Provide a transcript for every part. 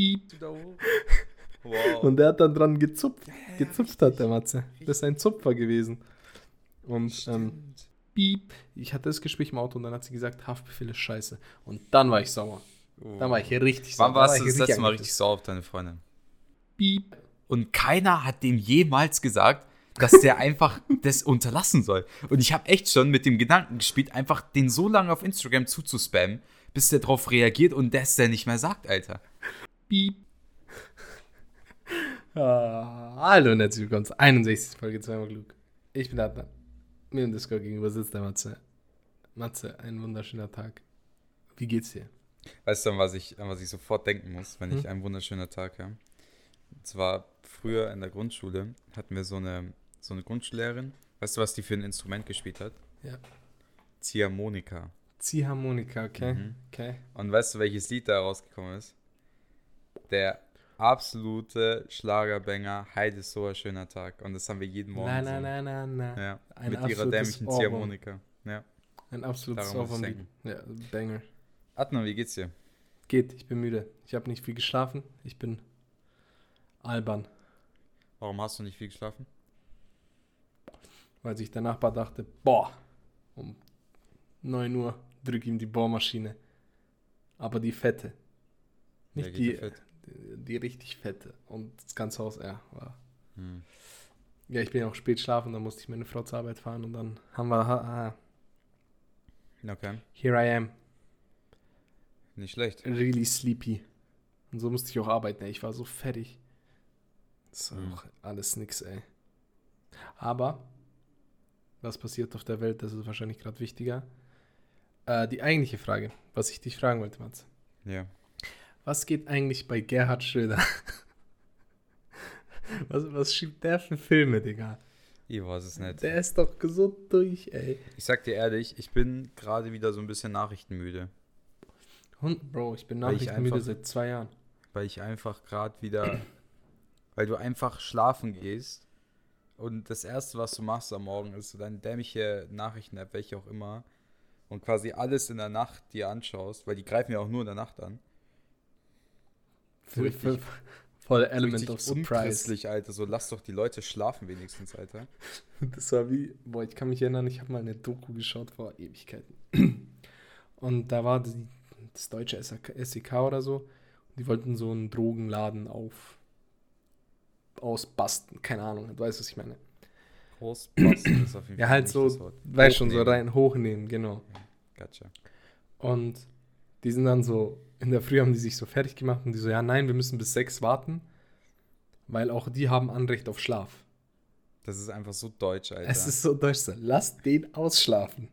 Piep. Wieder hoch. Wow. Und der hat dann dran gezupft. gezupft hat der Matze. Das ist ein Zupfer gewesen. Und ähm. Piep. Ich hatte das Gespräch im Auto und dann hat sie gesagt, Haftbefehl ist scheiße. Und dann war ich sauer. Dann war ich hier richtig Wann Da warst war du ich das letzte Mal richtig sauer auf deine Freundin? Piep. Und keiner hat dem jemals gesagt, dass der einfach das unterlassen soll. Und ich habe echt schon mit dem Gedanken gespielt, einfach den so lange auf Instagram zuzuspammen, bis der darauf reagiert und das der nicht mehr sagt, Alter. Piep. Ah, hallo und herzlich willkommen zur 61. Folge zweimal klug. Ich bin Adnan. Mir im Discord gegenüber sitzt der Matze. Matze, ein wunderschöner Tag. Wie geht's dir? Weißt du, an was ich, an was ich sofort denken muss, wenn ich Hm? einen wunderschöner Tag habe? Und zwar früher in der Grundschule hatten wir so eine, so eine Grundschullehrerin. Weißt du, was die für ein Instrument gespielt hat? Ja. Ziehharmonika. Ziehharmonika, okay? Mhm. Okay. Und weißt du, welches Lied da rausgekommen ist? Der absolute Schlagerbanger Heide ist so ein schöner Tag. Und das haben wir jeden Morgen na, gesungen. na, na, na. Ja, Ein mit ihrer dämlichen. Ziehharmonika. Ja. Ein absolutes Ohrwurm. Ja, Banger. Adnan, wie geht's dir? Geht, ich bin müde. Ich habe nicht viel geschlafen. Ich bin albern, Warum hast du nicht viel geschlafen? weil sich der Nachbar dachte, boah, um 9 Uhr drück ihm die Bohrmaschine. Aber die fette. Nicht die, fit. Die, richtig fette. Und das ganze Haus, ja, war. Hm. Ja, ich bin ja auch spät schlafen, dann musste ich meine Frau zur Arbeit fahren und dann haben wir, ah, Okay, here I am, nicht schlecht. really sleepy. Und so musste ich auch arbeiten, ey. Ich war so fertig. Das war Mhm. auch alles nix, ey. Aber, was passiert auf der Welt, das ist wahrscheinlich gerade wichtiger. Äh, die eigentliche Frage, was ich dich fragen wollte, Mats. Ja. Was geht eigentlich bei Gerhard Schröder? was, was schiebt der für Filme, Digga? Ich weiß es nicht. Der ist doch so durch, ey. Ich sag dir ehrlich, ich bin gerade wieder so ein bisschen nachrichtenmüde. Und, Bro, ich bin ich nachrichtenmüde einfach- seit zwei Jahren. Weil ich einfach gerade wieder. weil du einfach schlafen gehst. Und das erste, was du machst am Morgen, ist so deine dämliche Nachrichten-App, welche auch immer. Und quasi alles in der Nacht dir anschaust, weil die greifen ja auch nur in der Nacht an. So richtig- voll Element of Surprise. Alter. So lass doch die Leute schlafen wenigstens, Alter. Das war wie, boah, ich kann mich erinnern, ich habe mal eine Doku geschaut vor Ewigkeiten. Und da war die, das deutsche SEK oder so. Und die wollten so einen Drogenladen auf ausbasten. Keine Ahnung, du weißt, was ich meine. Großbasten ist auf jeden Ja, Fall halt nicht so, weißt schon, so rein hochnehmen, genau. Gotcha. Und die sind dann so, in der Früh haben die sich so fertig gemacht und die so, ja, nein, wir müssen bis sechs warten, weil auch die haben Anrecht auf Schlaf. Das ist einfach so deutsch, Alter. Es ist so deutsch, so, lasst den ausschlafen.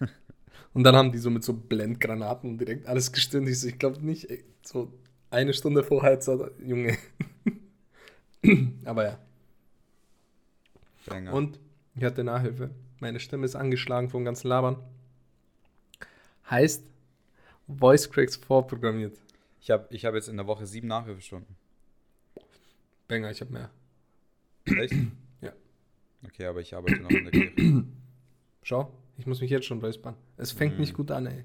und dann haben die so mit so Blendgranaten direkt alles gestimmt. Ich so, ich glaube nicht, ey, so eine Stunde vorher, Junge. Aber ja. Banger. Und ich hatte Nachhilfe. Meine Stimme ist angeschlagen vom ganzen Labern. Heißt, Voice Cracks vorprogrammiert. Ich habe ich hab jetzt in der Woche sieben Nachhilfestunden. Banger, ich habe mehr. Echt? Ja. Okay, aber ich arbeite noch in der Kirche. Schau, ich muss mich jetzt schon räuspern. Es fängt Mm. nicht gut an, ey.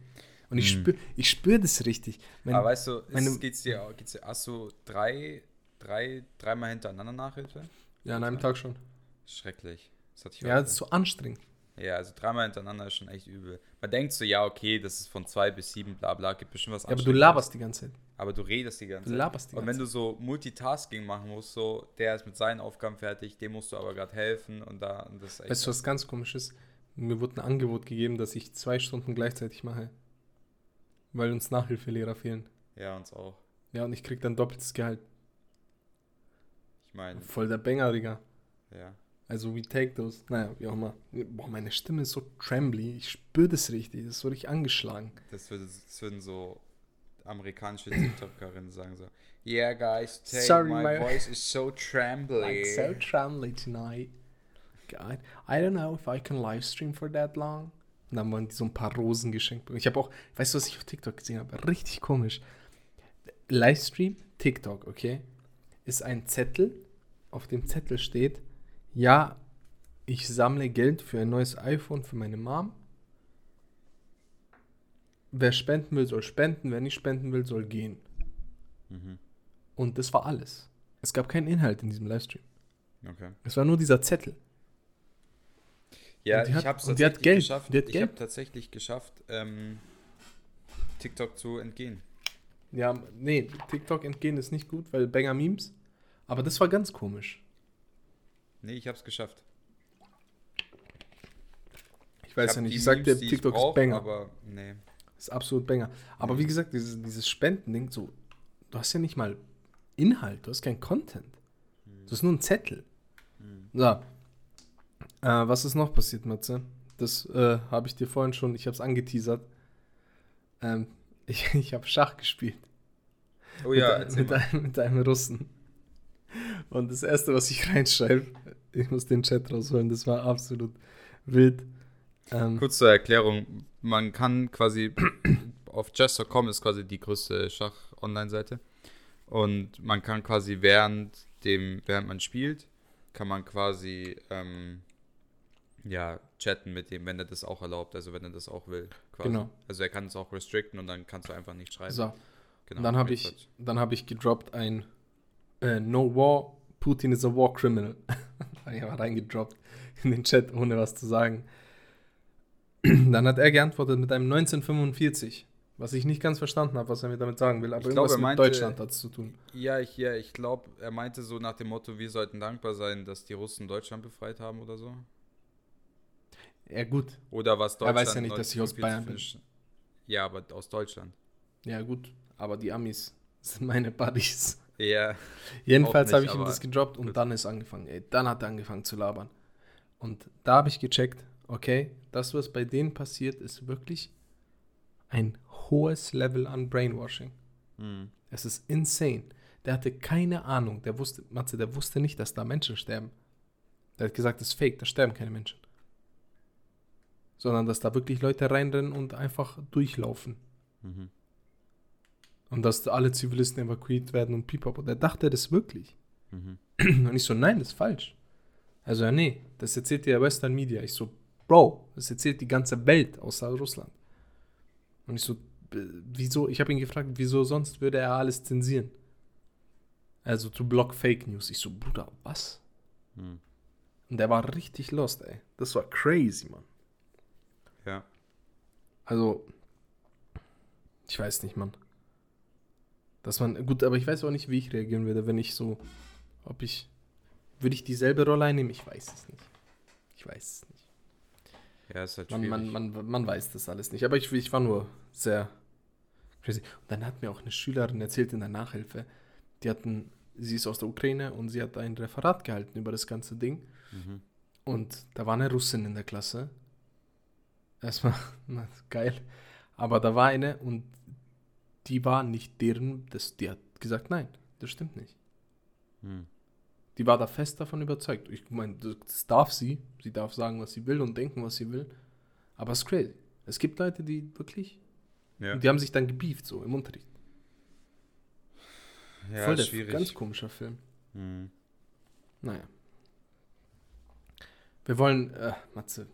Und ich Mm. spüre ich spür das richtig. Wenn, aber weißt du, ist, meine- geht's dir, geht's dir, hast du drei, drei, dreimal hintereinander Nachhilfe? ja, an einem Tag schon. Schrecklich. Das hatte ich Ja, das ist so anstrengend. Ja, also dreimal hintereinander ist schon echt übel. Man denkt so, ja, okay, das ist von zwei bis sieben, bla bla, gibt bestimmt was Ja, aber du laberst die ganze Zeit. Aber du redest die ganze Du Zeit. laberst die Und ganze wenn du so Multitasking machen musst, so, der ist mit seinen Aufgaben fertig, dem musst du aber gerade helfen und da, und das ist echt. Weißt du, was ganz komisch ist? Mir wurde ein Angebot gegeben, dass ich zwei Stunden gleichzeitig mache. Weil uns Nachhilfelehrer fehlen. ja, uns auch. Ja, und ich krieg dann doppeltes Gehalt. Ich meine, Voll der Banger, Digga. ja. Also, we take those. Naja, wie auch immer. Boah, meine Stimme ist so trembly. Ich spüre das richtig. Das ist so richtig angeschlagen. Das, würde, das würden so amerikanische TikTokerinnen sagen so. Yeah, guys, take Sorry, my, my- voice is so trembly. Like so trembly tonight. God, I don't know if I can live stream for that long. Und dann waren die so ein paar Rosen geschenkt. Ich habe auch, weißt du, was ich auf TikTok gesehen habe? Richtig komisch. Livestream, TikTok, okay? Ist ein Zettel. Auf dem Zettel steht, ja, ich sammle Geld für ein neues iPhone für meine Mom. Wer spenden will, soll spenden. Wer nicht spenden will, soll gehen. Mhm. Und das war alles. Es gab keinen Inhalt in diesem Livestream. Okay. Es war nur dieser Zettel. Ja, ich hat- habe es tatsächlich Geld. geschafft. Ich habe tatsächlich geschafft, ähm, TikTok zu entgehen. Ja, nee, TikTok entgehen ist nicht gut, weil Banger Memes. Aber das war ganz komisch. Nee, ich habe es geschafft. Ich weiß hab ja nicht, ich sag dir, ich TikTok ist brauch, Banger. Aber nee. Ist absolut Banger. Aber wie gesagt, dieses, dieses Spendending, so, du hast ja nicht mal Inhalt, du hast keinen Content. Du hast nur einen Zettel. So. Äh, was ist noch passiert, Matze? Das äh, habe ich dir vorhin schon, ich habe es angeteasert. Ähm, ich ich habe Schach gespielt. Oh ja, mit, mit, einem, mit einem Russen. Und das erste, was ich reinschreibe, ich muss den Chat rausholen, das war absolut wild. Ähm, Kurz zur Erklärung, man kann quasi auf chess.com ist quasi die größte Schach-Online-Seite und man kann quasi während dem, während man spielt, kann man quasi ähm, ja, chatten mit dem, wenn er das auch erlaubt, also wenn er das auch will. Quasi. Genau. Also er kann es auch restricten und dann kannst du einfach nicht schreiben. so, Genau, dann habe ich, dann habe ich gedroppt ein äh, No War, Putin is a War Criminal. habe ich aber reingedroppt in den Chat, ohne was zu sagen. Dann hat er geantwortet mit einem 1945, was ich nicht ganz verstanden habe, was er mir damit sagen will, aber Ich glaub, irgendwas er mit Deutschland hat es zu tun. Ja, ich, ja, ich glaube, er meinte so nach dem Motto, wir sollten dankbar sein, dass die Russen Deutschland befreit haben oder so. Ja, gut. Oder was Er Deutschland. weiß ja nicht, dass ich aus Bayern bin. 1945 Ja, aber aus Deutschland. Ja, gut. Aber die Amis sind meine Buddies. Ja. Jedenfalls habe ich ihm das gedroppt und gut. dann ist angefangen. Ey, dann hat er angefangen zu labern. Und da habe ich gecheckt, okay, das, was bei denen passiert, ist wirklich ein hohes Level an Brainwashing. Hm. Es ist insane. Der hatte keine Ahnung. Der wusste, Matze, der wusste nicht, dass da Menschen sterben. Der hat gesagt, das ist fake, da sterben keine Menschen. Sondern dass da wirklich Leute reinrennen und einfach durchlaufen. Mhm. Und dass alle Zivilisten evakuiert werden und pipapo. Der dachte das wirklich. Mhm. Und ich so, nein, das ist falsch. Also, ja, nee, das erzählt dir Western Media. Ich so, Bro, das erzählt die ganze Welt außer Russland. Und ich so, äh, wieso? Ich habe ihn gefragt, wieso sonst würde er alles zensieren? Also, to block Fake News. Ich so, Bruder, was? Hm. Und der war richtig lost, ey. Das war crazy, Mann. Ja. Also, ich weiß nicht, Mann. Dass man, gut, aber ich weiß auch nicht, wie ich reagieren würde, wenn ich so, ob ich, würde ich dieselbe Rolle einnehmen? Ich weiß es nicht. Ich weiß es nicht. Ja, ist halt Man, schwierig. man, man, man weiß das alles nicht. Aber ich, ich war nur sehr crazy. Und dann hat mir auch eine Schülerin erzählt in der Nachhilfe, die hatten, sie ist aus der Ukraine und sie hat ein Referat gehalten über das ganze Ding. Mhm. Und da war eine Russin in der Klasse. Erstmal, na, geil. Aber da war eine und die war nicht deren, das, die hat gesagt, nein, das stimmt nicht. Hm. Die war da fest davon überzeugt. Ich meine, das darf sie. Sie darf sagen, was sie will und denken, was sie will. Aber es ist crazy. Es gibt Leute, die wirklich, Ja, die haben sich dann gebieft, so im Unterricht. ja Voll ist der schwierig. ganz komischer Film. Hm. Naja. Wir wollen, äh, Matze,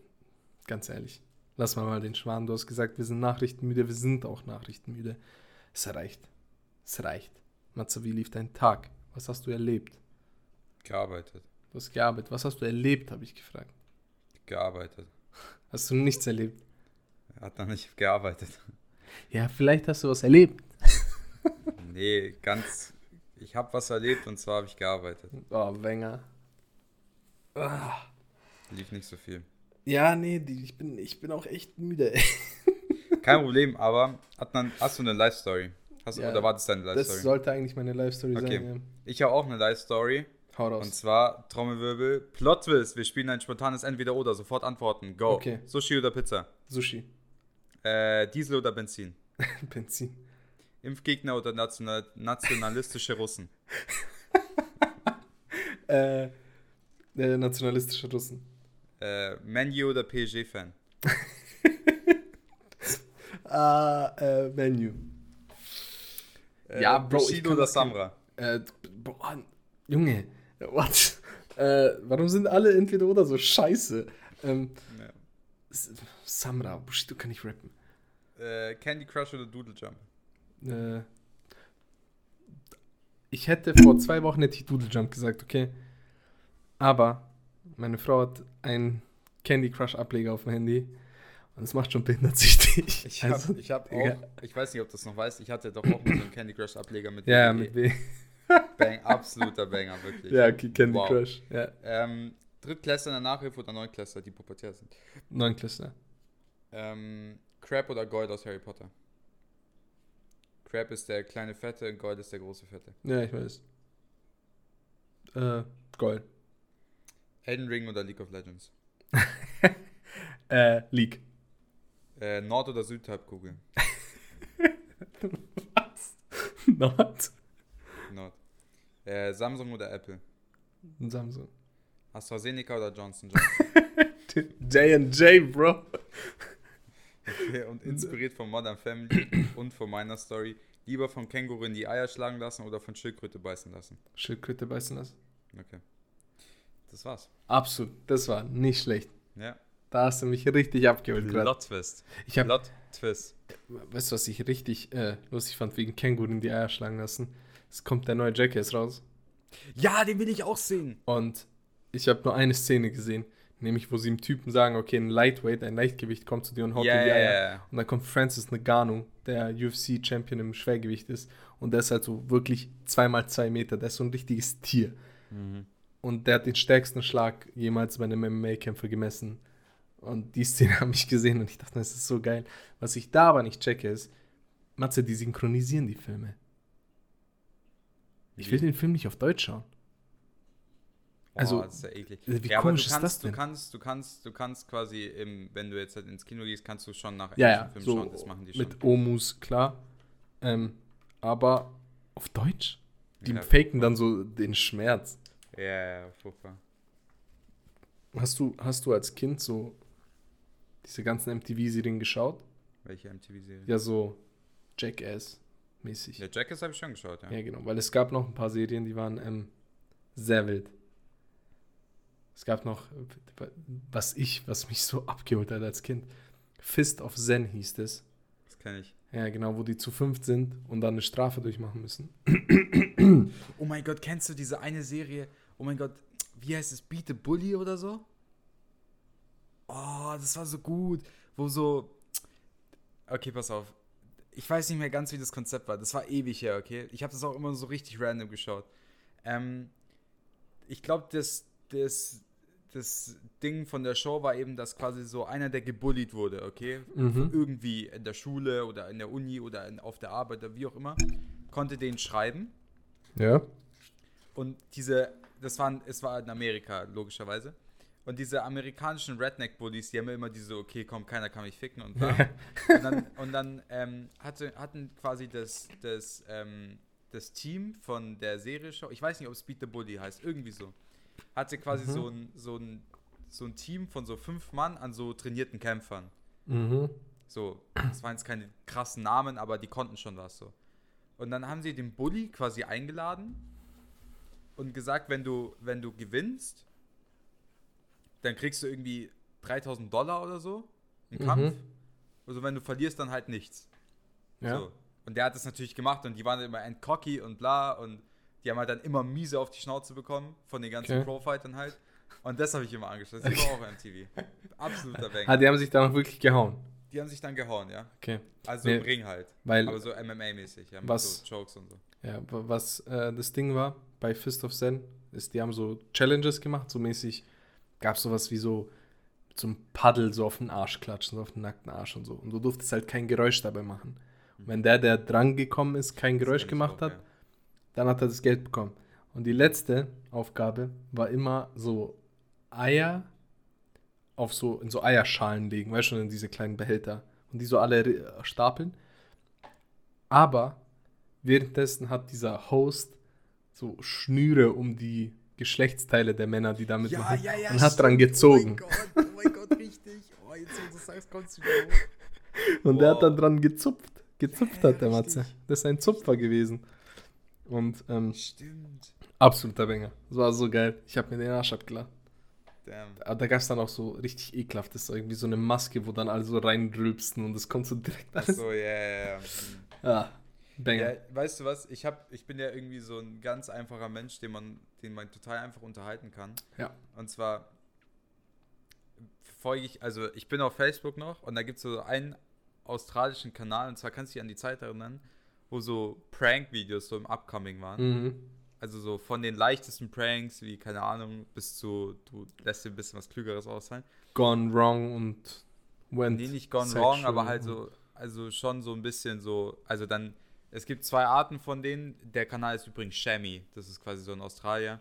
ganz ehrlich, lass mal mal den Schwan. Du hast gesagt, wir sind nachrichtenmüde, wir sind auch nachrichtenmüde. Es reicht. Es reicht. Matze, wie lief dein Tag? Was hast du erlebt? Gearbeitet. Du hast gearbeitet. Was hast du erlebt, habe ich gefragt. Gearbeitet. Hast du nichts erlebt? Er hat noch nicht gearbeitet. Ja, vielleicht hast du was erlebt. nee, ganz. Ich habe was erlebt und zwar habe ich gearbeitet. Oh, Wenger. Ah. Lief nicht so viel. Ja, nee, ich, bin, ich bin auch echt müde. Kein Problem, aber Adnan, hast du eine Live-Story? Hast du, Ja, oder war das deine Das Live-Story? sollte eigentlich meine Live-Story Okay. sein. Ja. Ich habe auch eine Live-Story. Hau Und raus. zwar Trommelwirbel. Plot-Twist. Wir spielen ein spontanes Entweder-Oder. Sofort antworten. Go. Okay. Sushi oder Pizza? Sushi. Äh, Diesel oder Benzin? Benzin. Impfgegner oder national nationalistische Russen? Äh, der nationalistische Russen. Äh, Menu oder PSG-Fan? Ah, äh, Menu. Äh, Ja, Bro, ich Bushido kann oder Samra? Äh, boah, Junge, what? Äh, warum sind alle entweder oder so scheiße? Ähm, Ja. Samra, Bushido kann ich rappen. Äh, Candy Crush oder Doodle Jump? Äh, ich hätte vor zwei Wochen hätte ich Doodle Jump gesagt, okay. Aber meine Frau hat einen Candy Crush Ableger auf dem Handy und es macht schon behindertsüchtig. Ich habe Also, ich hab auch, ich weiß nicht, ob du das noch weißt, ich hatte doch auch mal so einen Candy Crush Ableger mit Ja, WG. mit W. Bang, absoluter Banger, wirklich. Ja, okay, Candy Wow. Crush. Ja, Ähm, Drittklässler in der Nachhilfe oder Neunklässler, die pubertär sind. Neunklässler. Ähm, Crab oder Gold aus Harry Potter? Crab ist der kleine Fette und Gold ist der große Fette. Ja, ich weiß. Äh, Gold. Elden Ring oder League of Legends? Äh, League. Äh, Nord- oder Südhalbkugel? Was? Not? Nord. Äh, Samsung oder Apple? Samsung. AstraZeneca oder Johnson Johnson? J&J, Bro. Okay, und inspiriert von Modern Family und von meiner Story. Lieber von Känguru in die Eier schlagen lassen oder von Schildkröte beißen lassen? Schildkröte beißen lassen. Okay. Das war's. Absolut. Das war nicht schlecht. Ja. Da hast du mich richtig abgeholt gerade. Plot Twist. Ich habe, Plot Twist. weißt du, was ich richtig äh, lustig fand wegen Känguru in die Eier schlagen lassen? Es kommt der neue Jackass raus Ja, den will ich auch sehen. und ich habe nur eine Szene gesehen, nämlich wo sie dem Typen sagen, okay, ein Lightweight, ein Leichtgewicht kommt zu dir und haut dir Ja, in die Eier. ja. Und dann kommt Francis Ngannou, der UFC-Champion im Schwergewicht ist. Und der ist halt so wirklich zweimal zwei Meter. Der ist so ein richtiges Tier. Mhm. Und der hat den stärksten Schlag jemals bei einem MMA-Kämpfer gemessen. Und die Szene habe ich gesehen und ich dachte, das ist so geil. Was ich da aber nicht checke ist, Matze, die synchronisieren die Filme. Ich will den Film nicht auf Deutsch schauen. Also, Also, das ist ja eklig. wie ja, komisch du ist kannst, das denn? Du kannst, du kannst, du kannst quasi, im, wenn du jetzt halt ins Kino gehst, kannst du schon nach Ja, englischen ja, Filmen so schauen. Das machen die schon. mit Omus, klar. Ähm, aber auf Deutsch? Die Ja, faken dann so den Schmerz. Ja, ja, furchtbar. Hast du, hast du als Kind so diese ganzen MTV-Serien geschaut? Welche MTV-Serie? Ja, so Jackass-mäßig. Ja, Jackass habe ich schon geschaut, ja. Ja, genau, weil es gab noch ein paar Serien, die waren ähm, sehr wild. Es gab noch, was ich, was mich so abgeholt hat als Kind. Fist of Zen hieß es. Das kenne ich. Ja, genau, wo die zu fünft sind und dann eine Strafe durchmachen müssen. Oh mein Gott, kennst du diese eine Serie? Oh mein Gott, wie heißt es? Beat the Bully oder so? Oh, das war so gut. Wo so. Okay, pass auf. Ich weiß nicht mehr ganz, wie das Konzept war. Das war ewig her, okay? Ich habe das auch immer so richtig random geschaut. Ähm, ich glaube, das, das, das Ding von der Show war eben, dass quasi so einer, der gebullied wurde, okay? Mhm. Irgendwie in der Schule oder in der Uni oder in, auf der Arbeit oder wie auch immer, konnte den schreiben. Ja. Und diese, das waren, es war in Amerika, logischerweise. Und diese amerikanischen Redneck-Bullies, die haben ja immer diese, okay, komm, keiner kann mich ficken und bla. und dann, und dann ähm, hatte, hatten quasi das, das, ähm, das Team von der Serie Show, ich weiß nicht, ob es Beat the Bully heißt, irgendwie so, hatte quasi Mhm. so, ein, so, ein, so ein Team von so fünf Mann an so trainierten Kämpfern. Mhm. So, das waren jetzt keine krassen Namen, aber die konnten schon was so. Und dann haben sie den Bully quasi eingeladen und gesagt, wenn du, wenn du gewinnst, dann kriegst du irgendwie 3000 Dollar oder so im Mhm. Kampf. Also wenn du verlierst, dann halt nichts. Ja. So. Und der hat das natürlich gemacht und die waren immer entcocky und bla und die haben halt dann immer miese auf die Schnauze bekommen von den ganzen Okay. Pro-Fightern halt. Und das habe ich immer angeschaut. Das war auch MTV. Absoluter Ah, Banger. die haben sich da noch wirklich gehauen. Die haben sich dann gehauen, ja. Okay. Also Nee, im Ring halt. Weil, Aber so MMA-mäßig, ja. Mit Was- so Jokes und so. ja, wa- was äh, das Ding war bei Fist of Zen, ist, die haben so Challenges gemacht, so mäßig. Gab es sowas wie so zum Paddel so auf den Arsch klatschen, so auf den nackten Arsch und so. Und du durftest halt kein Geräusch dabei machen. Und wenn der, der dran gekommen ist, kein Geräusch gemacht auch, hat, ja. dann hat er das Geld bekommen. Und die letzte Aufgabe war immer so Eier auf so, in so Eierschalen legen, weißt du, in diese kleinen Behälter. Und die so alle re- stapeln. Aber währenddessen hat dieser Host so Schnüre um die Geschlechtsteile der Männer, die da mitmachen, und hat dran gezogen. Oh mein Gott, oh mein Gott, richtig. Oh, jetzt, wo du sagst, kommst du wieder hoch. Und der hat Wow. dann dran gezupft. Gezupft Ja, hat der Matze. richtig. Das ist ein Zupfer gewesen. Und ähm, Stimmt. absoluter Banger. Das war so geil. Ich habe mir den Arsch abgelacht. Damn. Aber da gab es dann auch so richtig ekelhaftes, irgendwie so eine Maske, wo dann alle so reindrülpsten und es kommt so direkt alles. Achso, ja, ja, ja. Hm. Ja, Banger. Ja, weißt du was? Ich, hab, ich bin ja irgendwie so ein ganz einfacher Mensch, den man, den man total einfach unterhalten kann. Ja. Und zwar folge ich, also ich bin auf Facebook noch und da gibt es so einen australischen Kanal und zwar kannst du dich an die Zeit erinnern, wo so Prank-Videos so im Upcoming waren. Mhm. Also so von den leichtesten Pranks, wie, keine Ahnung, bis zu, du lässt dir ein bisschen was Klügeres ausfallen. Gone wrong und went. Nee, nicht gone wrong, aber halt so, also schon so ein bisschen so, also dann, es gibt zwei Arten von denen. Der Kanal ist übrigens Shammy, das ist quasi so in Australien.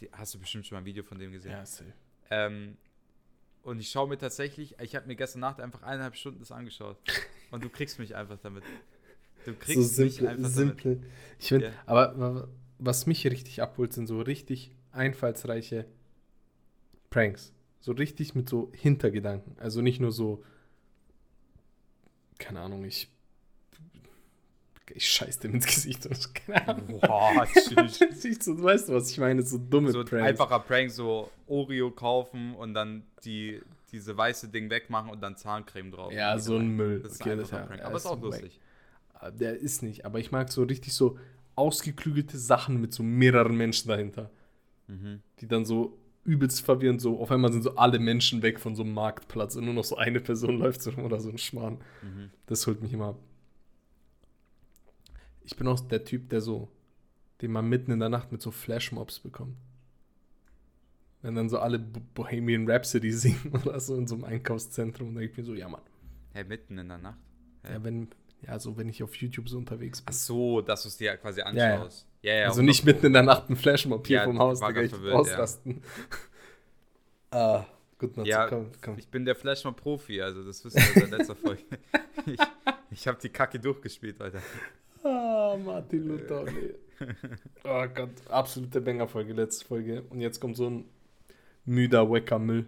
Die, hast du bestimmt schon mal ein Video von dem gesehen. Ja, safe. Ähm, und ich schaue mir tatsächlich, ich habe mir gestern Nacht einfach eineinhalb Stunden das angeschaut. Und du kriegst mich einfach damit. Du kriegst so mich simple, einfach simple. Ich finde, Ja. aber wa- was mich richtig abholt, sind so richtig einfallsreiche Pranks. So richtig mit so Hintergedanken. Also nicht nur so, keine Ahnung, ich, ich scheiß dem ins Gesicht. Und, keine Ahnung. Boah, so, weißt du, was ich meine? So dumme so ein Pranks. einfacher Prank, so Oreo kaufen und dann die, diese weiße Ding wegmachen und dann Zahncreme drauf. ja, so ein Müll. Das ist Okay, ein das einfacher ja- Prank. Aber ist auch lustig. Der ist nicht, aber ich mag so richtig so ausgeklügelte Sachen mit so mehreren Menschen dahinter. Mhm. die dann so übelst verwirrend, so auf einmal sind so alle Menschen weg von so einem Marktplatz und nur noch so eine Person läuft so rum oder so ein Schmarrn. Mhm. Das holt mich immer ab. Ich bin auch der Typ, der so, den man mitten in der Nacht mit so Flashmobs bekommt. Wenn dann so alle Bo- Bohemian Rhapsody singen oder so in so einem Einkaufszentrum, und dann denke ich mir so, ja Mann. Hey, mitten in der Nacht. Ja. Ja, wenn, ja, so wenn ich auf YouTube so unterwegs bin. Ach so, dass du es dir quasi Ja, ja. anschaust. Ja, ja. also nicht mitten in der Nacht ein Flashmob hier Ja, vom Haus, Digga, ich verwirrt, ausrasten. ah, gut, Matze, Ja, komm, komm. Ich bin der Flash mal Profi, also das wissen wir seit letzter Folge. Ich, ich habe die Kacke durchgespielt, Alter. Ah, Martin Luther, nee. Oh Gott, absolute Banger-Folge, letzte Folge. Und jetzt kommt so ein müder, wacker Müll.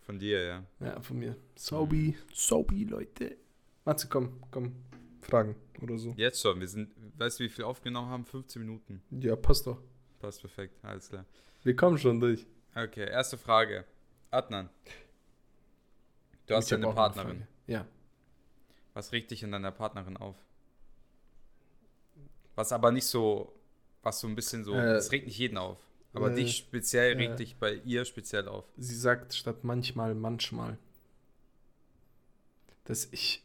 Von dir, ja. Ja, von mir. Sobi, Sobi, Leute. Matze, komm, komm. Fragen oder so. Jetzt schon, wir sind, weißt du, wie viel aufgenommen haben? 15 Minuten. Ja, passt doch. Passt perfekt, alles klar. Wir kommen schon durch. Okay, erste Frage. Adnan. Du hast ja eine Partnerin. Frage. Ja. Was regt dich in deiner Partnerin auf? Was aber nicht so, was so ein bisschen so, Äh, es regt nicht jeden auf. Aber äh, dich speziell regt äh. dich bei ihr speziell auf. Sie sagt statt manchmal, manchmal. Dass ich.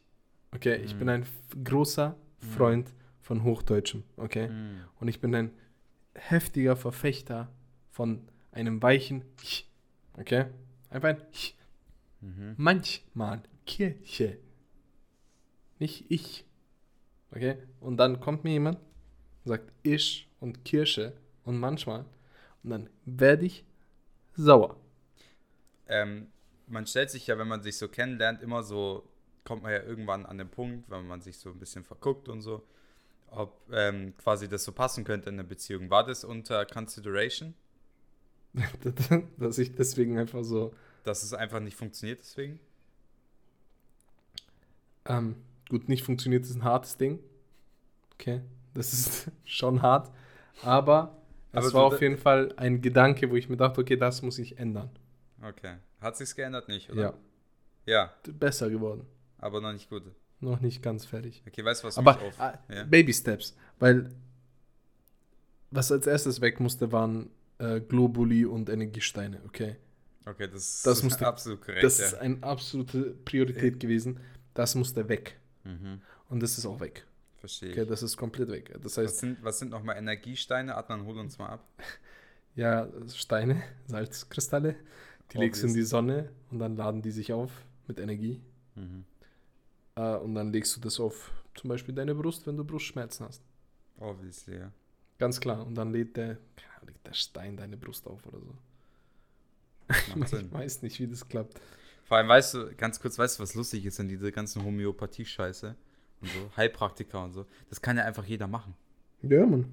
Okay, ich Mhm. bin ein f- großer Mhm. Freund von Hochdeutschem, okay? Mm. Und ich bin ein heftiger Verfechter von einem weichen Ch. Okay? Einfach ein Ch. Mhm. Manchmal Kirche. Nicht ich. Okay? Und dann kommt mir jemand sagt ich und Kirche und manchmal. Und dann werde ich sauer. ähm, man stellt sich ja, wenn man sich so kennenlernt, immer so, kommt man ja irgendwann an den Punkt, wenn man sich so ein bisschen verguckt und so, ob ähm, quasi das so passen könnte in einer Beziehung. War das unter Consideration, Dass ich deswegen einfach so. dass es einfach nicht funktioniert deswegen? Ähm, gut, nicht funktioniert ist ein hartes Ding. Okay, das ist schon hart. Aber es Aber war auf jeden Fall ein Gedanke, wo ich mir dachte, okay, das muss ich ändern. Okay. Hat sich's geändert nicht, oder? Ja, Ja, besser geworden. aber noch nicht gut. Noch nicht ganz fertig. Okay, weißt du, was Aber auf... ah, ja? Baby Steps, weil was als erstes weg musste, waren äh, Globuli und Energiesteine, okay? Okay, das, Das ist musste- absolut korrekt. Das ja. ist eine absolute Priorität gewesen. Das musste weg. mhm. Und das ist auch weg. Verstehe. Okay, das ist komplett weg. Das was heißt, sind, was sind nochmal Energiesteine? Adnan, hol uns mal ab. ja, Steine, Salzkristalle, die legst du in die Obvious. Sonne und dann laden die sich auf mit Energie. Mhm. Äh, und dann legst du das auf zum Beispiel deine Brust, wenn du Brustschmerzen hast. Obviously, ja. Ganz klar. Und dann lädt der, keine Ahnung, legt der Stein deine Brust auf oder so. Ich weiß nicht, wie das klappt. Vor allem, weißt du, ganz kurz, weißt du, was lustig ist an diese ganzen Homöopathie-Scheiße und so, Heilpraktiker und so. Das kann ja einfach jeder machen. Ja, Mann.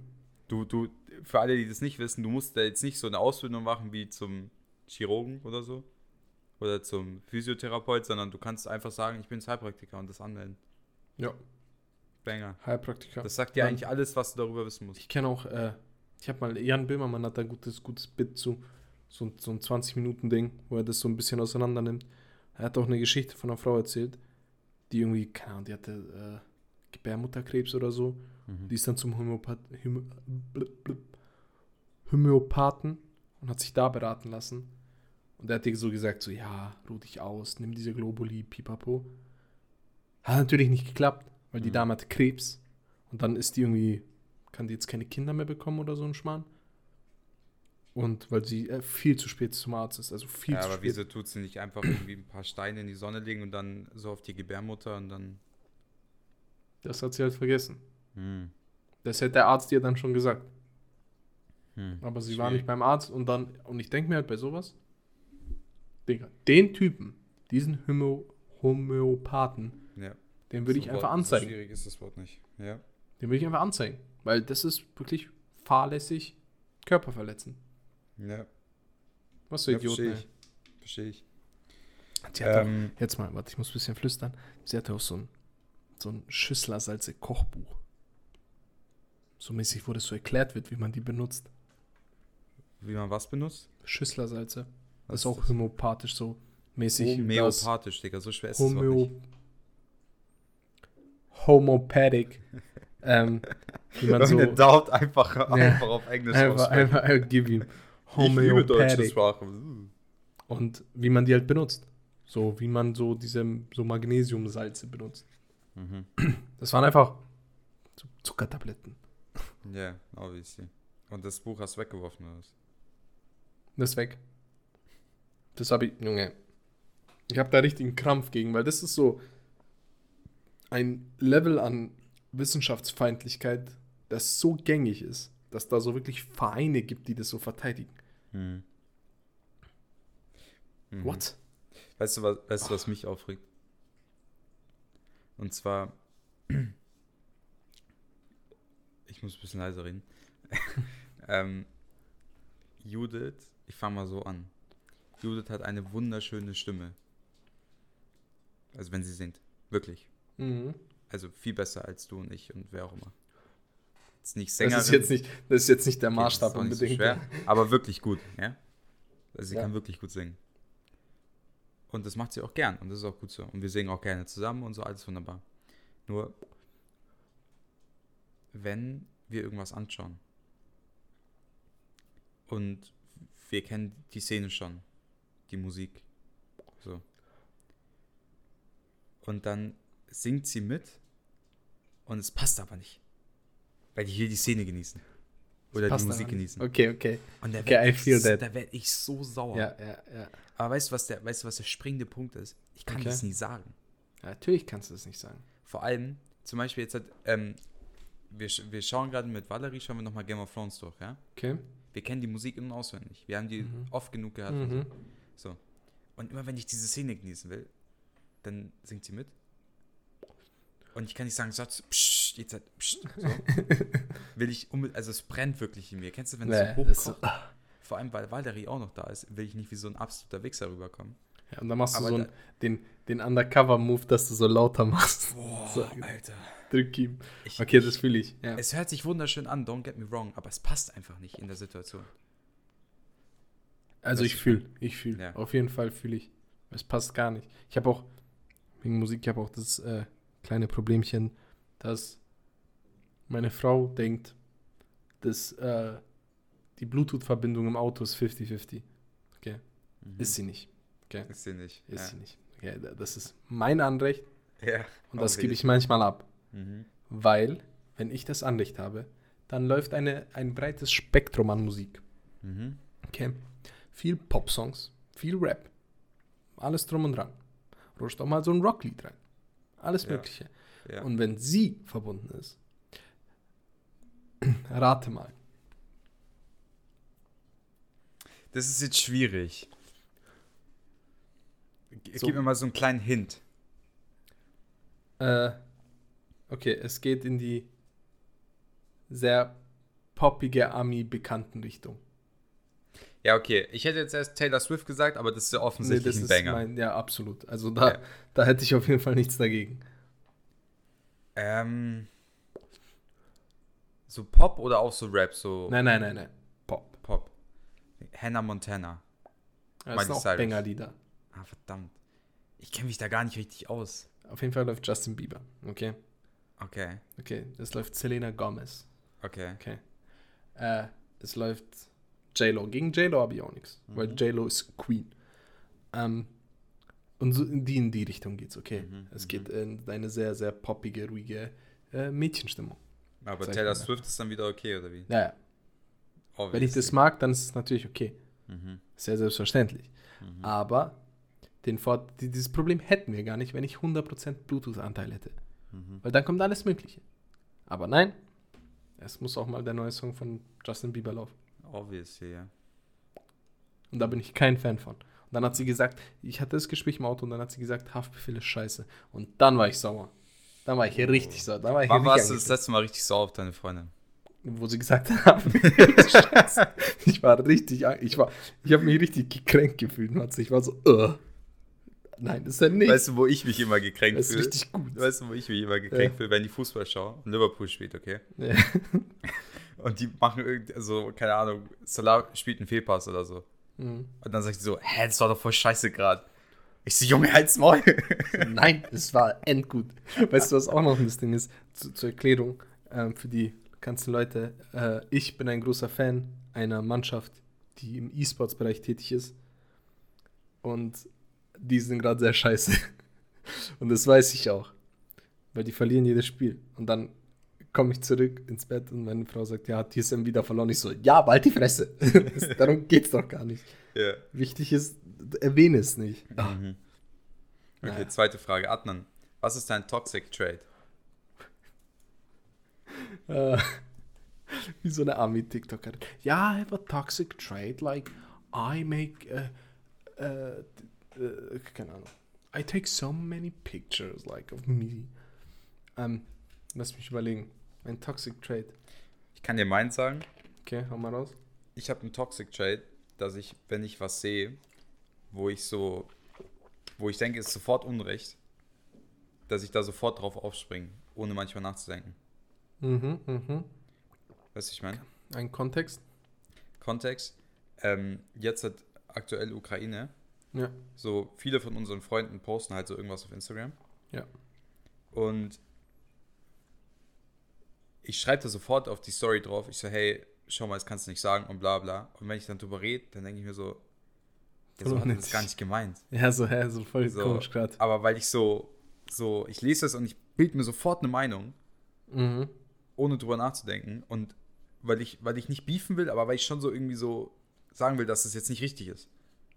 Du, du, für alle, die das nicht wissen, du musst da jetzt nicht so eine Ausbildung machen wie zum Chirurgen oder so. Oder zum Physiotherapeut, sondern du kannst einfach sagen, ich bin jetzt Heilpraktiker und das anmelden. Ja, Banger. Heilpraktiker. Das sagt dir eigentlich alles, was du darüber wissen musst. Ich kenne auch, äh, ich habe mal, Jan Böhmermann hat ein gutes, gutes Bit zu, so, ein- so ein 20-Minuten-Ding, wo er das so ein bisschen auseinander nimmt. Er hat auch eine Geschichte von einer Frau erzählt, die irgendwie, keine Ahnung, die hatte äh, Gebärmutterkrebs oder so. Mhm. Die ist dann zum Homöopath Homö blub, blub, Homöopathen und hat sich da beraten lassen. Und der hat dir so gesagt, so, ja, ruh dich aus, nimm diese Globuli, pipapo. Hat natürlich nicht geklappt, weil die Mhm. Dame hatte Krebs. Und dann ist die irgendwie, kann die jetzt keine Kinder mehr bekommen oder so ein Schmarrn. Und weil sie äh, viel zu spät zum Arzt ist, also viel Ja, zu aber spät. wieso tut sie nicht einfach irgendwie ein paar Steine in die Sonne legen und dann so auf die Gebärmutter und dann. Das hat sie halt vergessen. Hm. Das hätte der Arzt ihr dann schon gesagt. Hm. Aber sie war Schwierig. nicht beim Arzt und dann, und ich denke mir halt bei sowas, Digga, den Typen, diesen Homö Homöopathen, Ja. den würde ich So einfach Wort- anzeigen. So schwierig ist das Wort nicht. Ja. Den würde ich einfach anzeigen. Weil das ist wirklich fahrlässig Körperverletzen. Ja. Was für ja Idioten, verstehe ich. Verstehe ich. Sie hat Ähm, auch, jetzt mal, warte, ich muss ein bisschen flüstern. Sie hatte auch so ein, so ein Schüsslersalze-Kochbuch. So mäßig, wo das so erklärt wird, wie man die benutzt. wie man was benutzt? Schüsslersalze. Das ist auch das? homöopathisch so mäßig. Homöopathisch, Digga. So schwer ist Homö nicht. Homopathic. ähm, wie man so. Doubt einfach, einfach auf Englisch einfach, einfach, äh, gib ihm. Ich liebe deutsche Homöopathic. Sprache. Und wie man die halt benutzt. So, wie man so diese so Magnesiumsalze benutzt. Mhm. Das waren einfach so Zuckertabletten. Ja, yeah, obviously. Und das Buch hast du weggeworfen, oder was? Das ist weg. Das habe ich, Junge. Ich habe da richtigen Krampf gegen, weil das ist so ein Level an Wissenschaftsfeindlichkeit, das so gängig ist, dass da so wirklich Vereine gibt, die das so verteidigen. Mhm. Mhm. What? Weißt du, was, weißt du, was mich aufregt? Und zwar, ich muss ein bisschen leiser reden. ähm, Judith, ich fange mal so an. Judith hat eine wunderschöne Stimme. Also wenn sie singt. Wirklich. Mhm. Also viel besser als du und ich und wer auch immer. Jetzt nicht Sängerin. Das ist jetzt nicht, das ist jetzt nicht der Okay, Maßstab auch nicht so unbedingt. schwer, aber wirklich gut, ja? Also sie Ja. kann wirklich gut singen. Und das macht sie auch gern und das ist auch gut so. Und wir singen auch gerne zusammen und so, alles wunderbar. Nur, wenn wir irgendwas anschauen und wir kennen die Szene schon, die Musik, so. Und dann singt sie mit und es passt aber nicht. Weil die hier die Szene genießen. Oder die Musik genießen. Okay, okay. Und da Okay, werd I ich, feel that. Da werde ich so sauer. Ja, ja, ja. Aber weißt du, was der, weißt du, was der springende Punkt ist? Ich kann Okay. das nie sagen. ja. Natürlich kannst du das nicht sagen. Vor allem, zum Beispiel jetzt hat, ähm, wir, wir schauen gerade mit Valerie, schauen wir nochmal Game of Thrones durch, ja? Okay. Wir kennen die Musik in- und auswendig. Wir haben die Mhm. oft genug gehört. Mhm. So. Und immer wenn ich diese Szene genießen will, dann singt sie mit. Und ich kann nicht sagen, Satz, psch, jetzt halt, psch, so. will ich unbedingt, also es brennt wirklich in mir. Kennst du, wenn es Nee, so das ist hochkocht? Vor allem, weil Valerie auch noch da ist, will ich nicht wie so ein absoluter Wichser rüberkommen. Ja, und dann machst du Aber so da- einen, den, den Undercover-Move, dass du so lauter machst. Boah, So. Alter. Drück ihm. Ich, Okay, das fühle ich. Ja. Es hört sich wunderschön an, don't get me wrong, aber es passt einfach nicht in der Situation. Also Das ich fühle, ich fühle. Ja. Auf jeden Fall fühle ich. Es passt gar nicht. Ich habe auch, wegen Musik, ich habe auch das äh, kleine Problemchen, dass meine Frau denkt, dass äh, die Bluetooth-Verbindung im Auto ist 50-50. Mhm. Ist sie nicht. Ist sie nicht. Ist ja. sie nicht. Okay, da- das ist mein Anrecht Ja. und das gebe ich manchmal ab. Mhm. Weil, wenn ich das Anrecht habe, dann läuft eine, ein breites Spektrum an Musik. Mhm. Okay. Viel Pop-Songs, viel Rap. Alles drum und dran. Rutscht auch mal so ein Rocklied rein. Alles Ja. Mögliche. Ja. Und wenn sie verbunden ist, rate mal. das ist jetzt schwierig. So. Gib mir mal so einen kleinen Hint. Äh, okay, es geht in die sehr poppige Ami-bekannten Richtung. Ja, okay. Ich hätte jetzt erst Taylor Swift gesagt, aber das ist ja offensichtlich ein Banger. mein, ja, absolut. Also da, Ja. da hätte ich auf jeden Fall nichts dagegen. ähm, so Pop oder auch so Rap? So Nein, nein, nein, nein. Pop. Pop. Hannah Montana. Das Miley sind auch. Banger-Lieder. Ah, verdammt. Ich kenne mich da gar nicht richtig aus. Auf jeden Fall läuft Justin Bieber, okay? Okay, Okay, es läuft Selena Gomez. okay. Okay. Äh, es läuft J-Lo. Gegen J-Lo habe ich auch nichts, weil J-Lo ist Queen. Ähm, und so in die, in die Richtung geht's, okay. Mhm, es mhm. geht in eine sehr, sehr poppige, ruhige äh, Mädchenstimmung. Aber ich Taylor. Swift ist dann wieder okay, oder wie? Ja, ja. Wenn ich das mag, dann ist es natürlich okay. Mhm. Sehr selbstverständlich. Mhm. Aber den die- dieses Problem hätten wir gar nicht, wenn ich 100% Bluetooth-Anteil hätte. Mhm. Weil dann kommt alles Mögliche. Aber nein, es muss auch mal der neue Song von Justin Bieber laufen. Obviously, ja. Und da bin ich kein Fan von. Und dann hat sie gesagt, ich hatte das Gespräch im Auto und dann hat sie gesagt, Haftbefehl ist scheiße. Und dann war ich sauer. Dann war ich hier richtig sauer. Dann war ich Wann warst du das letzte Mal richtig sauer auf deine Freundin? Wo sie gesagt haben. Ich war richtig, ich war, ich habe mich richtig gekränkt gefühlt. Matze. Ich war so, uh. Nein, das ist ja nicht. Weißt du, wo ich mich immer gekränkt das ist fühle? richtig gut. Weißt du, wo ich mich immer gekränkt Ja. fühle, wenn die Fußball schauen und Liverpool spielt, okay? Ja. Und die machen irgendwie, also, keine Ahnung, Salah spielt einen Fehlpass oder so. Mhm. Und dann sagt sie so, hä, das war doch voll scheiße gerade. Ich so, Junge, halt's Maul. Nein, es war endgut. Weißt du, was auch noch das Ding ist? Zu, zur Erklärung ähm, für die ganzen Leute. Äh, ich bin ein großer Fan einer Mannschaft, die im E-Sports-Bereich tätig ist. Und die sind gerade sehr scheiße. Und das weiß ich auch. Weil die verlieren jedes Spiel. Und dann komme ich zurück ins Bett und meine Frau sagt, ja, hat TSM wieder verloren. Ich so, ja, bald die Fresse. Darum geht's doch gar nicht. ja. Wichtig ist, erwähne es nicht. Mhm. Okay, Naja. zweite Frage. Adnan, was ist dein Toxic Trade? Äh, wie so eine Army-TikToker. Ja, I have a toxic trait, like I make, äh, äh, äh, keine Ahnung. I take so many pictures, like, of me. Ähm, lass mich überlegen. Ein toxic trait. Ich kann dir meins sagen. Okay, hau mal raus. Ich habe einen Toxic Trade, dass ich, wenn ich was sehe, wo ich so, wo ich denke, ist sofort Unrecht, dass ich da sofort drauf aufspringe, ohne manchmal nachzudenken. Mhm, mhm. Weißt du, ich meine? Ein Kontext? Kontext. Ähm, jetzt hat aktuell Ukraine. Ja. So viele von unseren Freunden posten halt so irgendwas auf Instagram. Ja. Und ich schreibe da sofort auf die Story drauf. Ich so, hey, schau mal, das kannst du nicht sagen und bla bla. Und wenn ich dann drüber rede, dann denke ich mir so, ja, so hat das gar nicht gemeint. Ja, so, hä, so voll So, komisch gerade. Aber weil ich so, so, ich lese das und ich bild mir sofort eine Meinung, Mhm. ohne drüber nachzudenken. Und weil ich, weil ich nicht beefen will, aber weil ich schon so irgendwie so sagen will, dass das jetzt nicht richtig ist.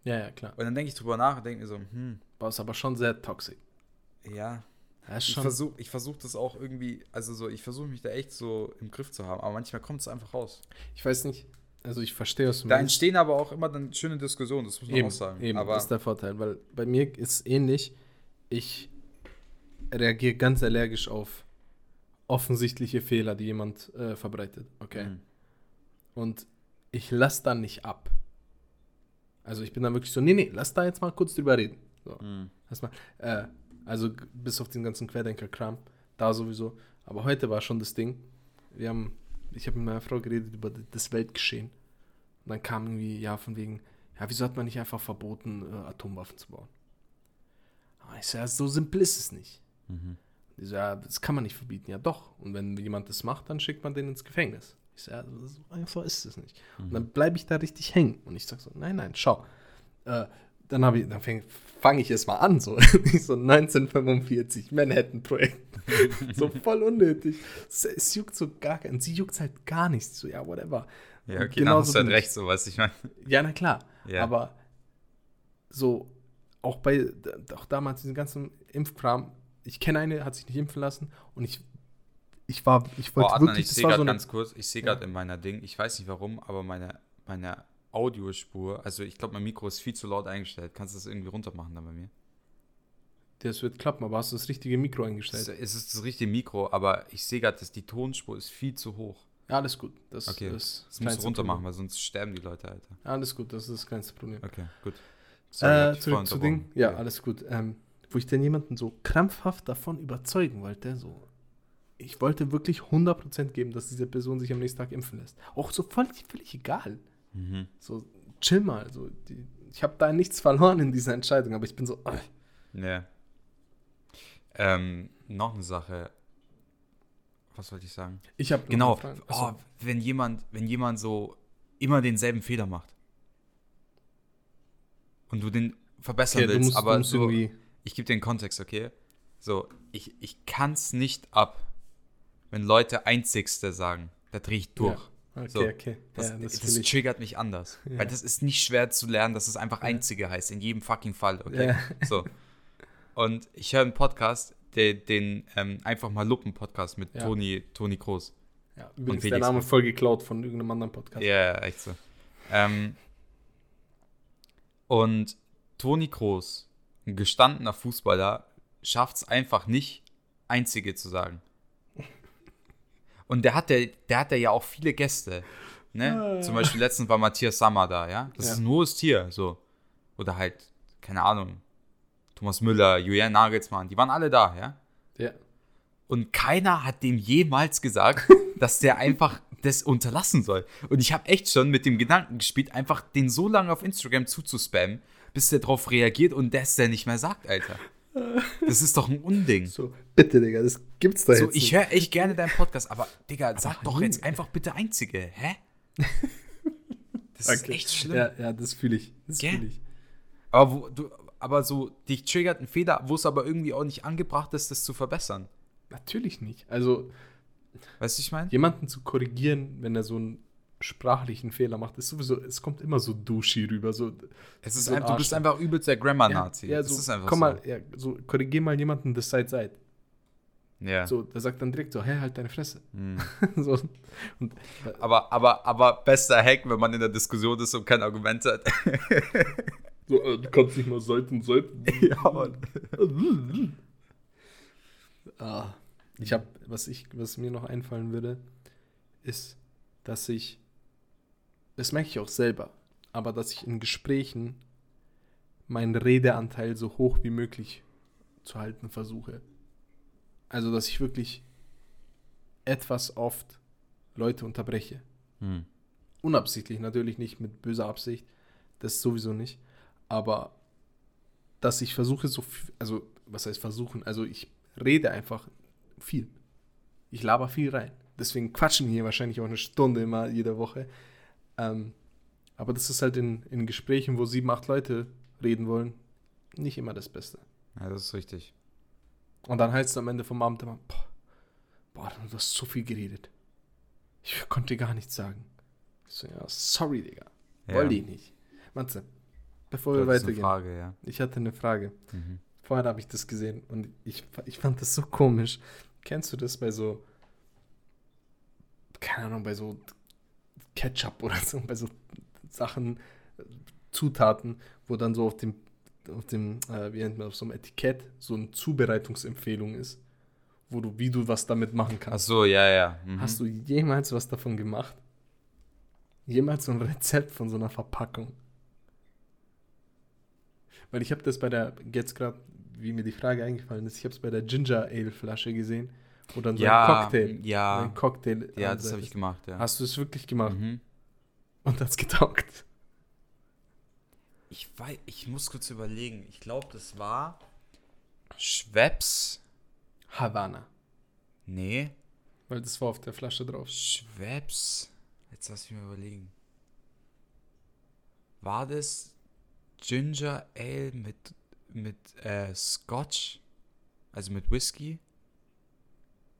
Ja, ja, klar. Und dann denke ich drüber nach und denke mir so, hm, Aber ist aber schon sehr toxisch. ja, ich versuche ich versuch das auch irgendwie, also so, ich versuche mich da echt so im Griff zu haben, aber manchmal kommt es einfach raus. Ich weiß nicht. Also, ich verstehe, du Da meinst. entstehen aber auch immer dann schöne Diskussionen, das muss man Eben, auch sagen. eben aber das ist der Vorteil, weil bei mir ist es ähnlich. Ich reagiere ganz allergisch auf offensichtliche Fehler, die jemand äh, verbreitet. Okay. Mhm. Und ich lasse dann nicht ab. Also ich bin dann wirklich so, nee, nee, lass da jetzt mal kurz drüber reden. So, Mhm. lass mal. Äh, also bis auf den ganzen Querdenker-Kram, da sowieso. Aber heute war schon das Ding. Wir haben, ich habe mit meiner Frau geredet über das Weltgeschehen. Und dann kam irgendwie, ja, von wegen, ja, wieso hat man nicht einfach verboten, äh, Atomwaffen zu bauen? Aber ich so, ja, so simpel ist es nicht. Mhm. Die so, ja, das kann man nicht verbieten. Ja, doch. Und wenn jemand das macht, dann schickt man den ins Gefängnis. Ich so, ja, so einfach ist es nicht. Und dann bleibe ich da richtig hängen. Und ich sag so, nein, nein, schau. Äh, dann habe ich, dann fange ich es mal an, so. So 1945, Manhattan-Projekt. so voll unnötig. Es, es juckt so gar keinen. Sie juckt halt gar nichts. So, ja, whatever. Ja, Und okay, dann hast du halt recht, so was ich meine. Ja, na klar. Ja. Aber so, auch bei, auch damals diesen ganzen Impfkram, ich kenne eine, hat sich nicht impfen lassen und ich, ich war, ich wollte Adnan, wirklich, ich das war so eine, ganz kurz, ich sehe gerade in meiner Ding, ich weiß nicht warum, aber meine, meine Audiospur, also ich glaube, mein Mikro ist viel zu laut eingestellt. Kannst du das irgendwie runter machen dann bei mir? das wird klappen, aber hast du das richtige Mikro Es eingestellt? es ist das richtige Mikro, aber ich sehe gerade, dass die Tonspur ist viel zu hoch. Ja, alles gut. Das, Okay, das, Das musst du runter machen, weil sonst sterben die Leute, Alter. Ja, alles gut, das ist das kleinste Problem. Okay, gut. Sorry, hab äh, zurück zu Ding. unterbrochen. Ja, alles gut. Ähm, wo ich denn jemanden so krampfhaft davon überzeugen wollte, so. Ich wollte wirklich 100% geben, dass diese Person sich am nächsten Tag impfen lässt. Auch so völlig, völlig egal. Mhm. So, chill mal. So, die, ich habe da nichts verloren in dieser Entscheidung, aber ich bin so, ah, Ja. Ähm, noch eine Sache. was wollte ich sagen? Ich habe Genau. Oh, wenn jemand, wenn jemand so immer denselben Fehler macht. Und du den verbessern okay, willst, musst, aber so, ich gebe den Kontext, okay? So, ich, ich kann es nicht ab, wenn Leute Einzigste sagen. Da drehe ich durch. Okay, So, okay. Das, ja, das, das triggert mich anders. Ja. Weil das ist nicht schwer zu lernen, dass es einfach Einzige heißt, in jedem fucking Fall, okay? So. Und ich höre einen Podcast, den, den ähm, einfach mal Luppen-Podcast mit Ja. Toni, Toni Kroos. Ja, übrigens der Name voll geklaut von irgendeinem anderen Podcast. Ja, echt so. Ähm, und Toni Kroos, ein gestandener Fußballer, schafft es einfach nicht, Einzige zu sagen. Und der hatte, der hatte ja auch viele Gäste. Ne? Ah. Zum Beispiel letztens war Matthias Sammer da, ja. Das Ja. ist ein hohes Tier, so. Oder halt, keine Ahnung, Thomas Müller, Julian Nagelsmann, die waren alle da, ja. Ja. Und keiner hat dem jemals gesagt, dass der einfach das unterlassen soll. Und ich habe echt schon mit dem Gedanken gespielt, einfach den so lange auf Instagram zuzuspammen, bis der drauf reagiert und das der nicht mehr sagt, Alter. Das ist doch ein Unding. So, bitte, Digga, das gibt's da So, jetzt. ich höre echt gerne deinen Podcast, aber Digga, sag doch Junge. jetzt einfach bitte Einzige. Hä? Das ist Okay. echt schlimm. Ja, ja, das fühle ich. Das Gell? fühle ich. Aber, wo, du, aber so, dich triggert ein Fehler, wo es aber irgendwie auch nicht angebracht ist, das zu verbessern. Natürlich nicht. Also, Weißt du, ich meine? jemanden zu korrigieren, wenn er so einen sprachlichen Fehler macht, ist sowieso, es kommt immer so duschi rüber. So, Es ist so ein einfach, du bist einfach übelst der Grammar-Nazi. Ja, das so, ist einfach komm so. mal, ja, so, korrigier mal jemanden das seit seit. Ja. So, der sagt dann direkt so, hä, halt deine Fresse. Hm. so, und, Aber, aber, aber bester Hack, wenn man in der Diskussion ist und kein Argument hat. so äh, du kannst nicht mal sollten, sollten. ja, Mann. Ah, ich habe, was ich, was mir noch einfallen würde, ist, dass ich, das merke ich auch selber, aber dass ich in Gesprächen meinen Redeanteil so hoch wie möglich zu halten versuche. Also, dass ich wirklich etwas oft Leute unterbreche. Hm. Unabsichtlich, natürlich nicht mit böser Absicht, das sowieso nicht, aber dass ich versuche so, viel, also was heißt versuchen, also ich rede einfach viel. Ich laber viel rein. Deswegen quatschen wir hier wahrscheinlich auch eine Stunde immer jede Woche. Ähm, aber das ist halt in, in Gesprächen, wo sieben, acht Leute reden wollen, nicht immer das Beste. Ja, das ist richtig. Und dann heißt es am Ende vom Abend immer, boah, boah, du hast so viel geredet. Ich konnte gar nichts sagen. Ich so, ja, sorry, Digga. Ja. Wollte ich nicht. Matze, bevor wir weitergehen. Frage, ja. Ich hatte eine Frage. Mhm. Vorher habe ich das gesehen und ich, ich fand das so komisch. Kennst du das bei so, keine Ahnung, bei so Ketchup oder so, bei so Sachen, äh, Zutaten, wo dann so auf dem, auf dem, äh, wie nennt man, auf so einem Etikett so eine Zubereitungsempfehlung ist, wo du, wie du was damit machen Ach kannst. so, ja, ja. Mhm. Hast du jemals was davon gemacht? Jemals so ein Rezept von so einer Verpackung? Weil ich habe das bei der, jetzt gerade, wie mir die Frage eingefallen ist, ich habe es bei der Ginger Ale Flasche gesehen, dann so ja, ein Cocktail, Ja, ein Cocktail ja, das habe ich gemacht, ja. Hast du es wirklich gemacht Mhm. und hat's getaugt? Ich weiß, ich muss kurz überlegen. Ich glaube, das war Schweppes. Havana, Nee, weil das war auf der Flasche drauf. Schweppes. Jetzt lass mich mal überlegen. War das Ginger Ale mit, mit äh, Scotch? Also mit Whisky?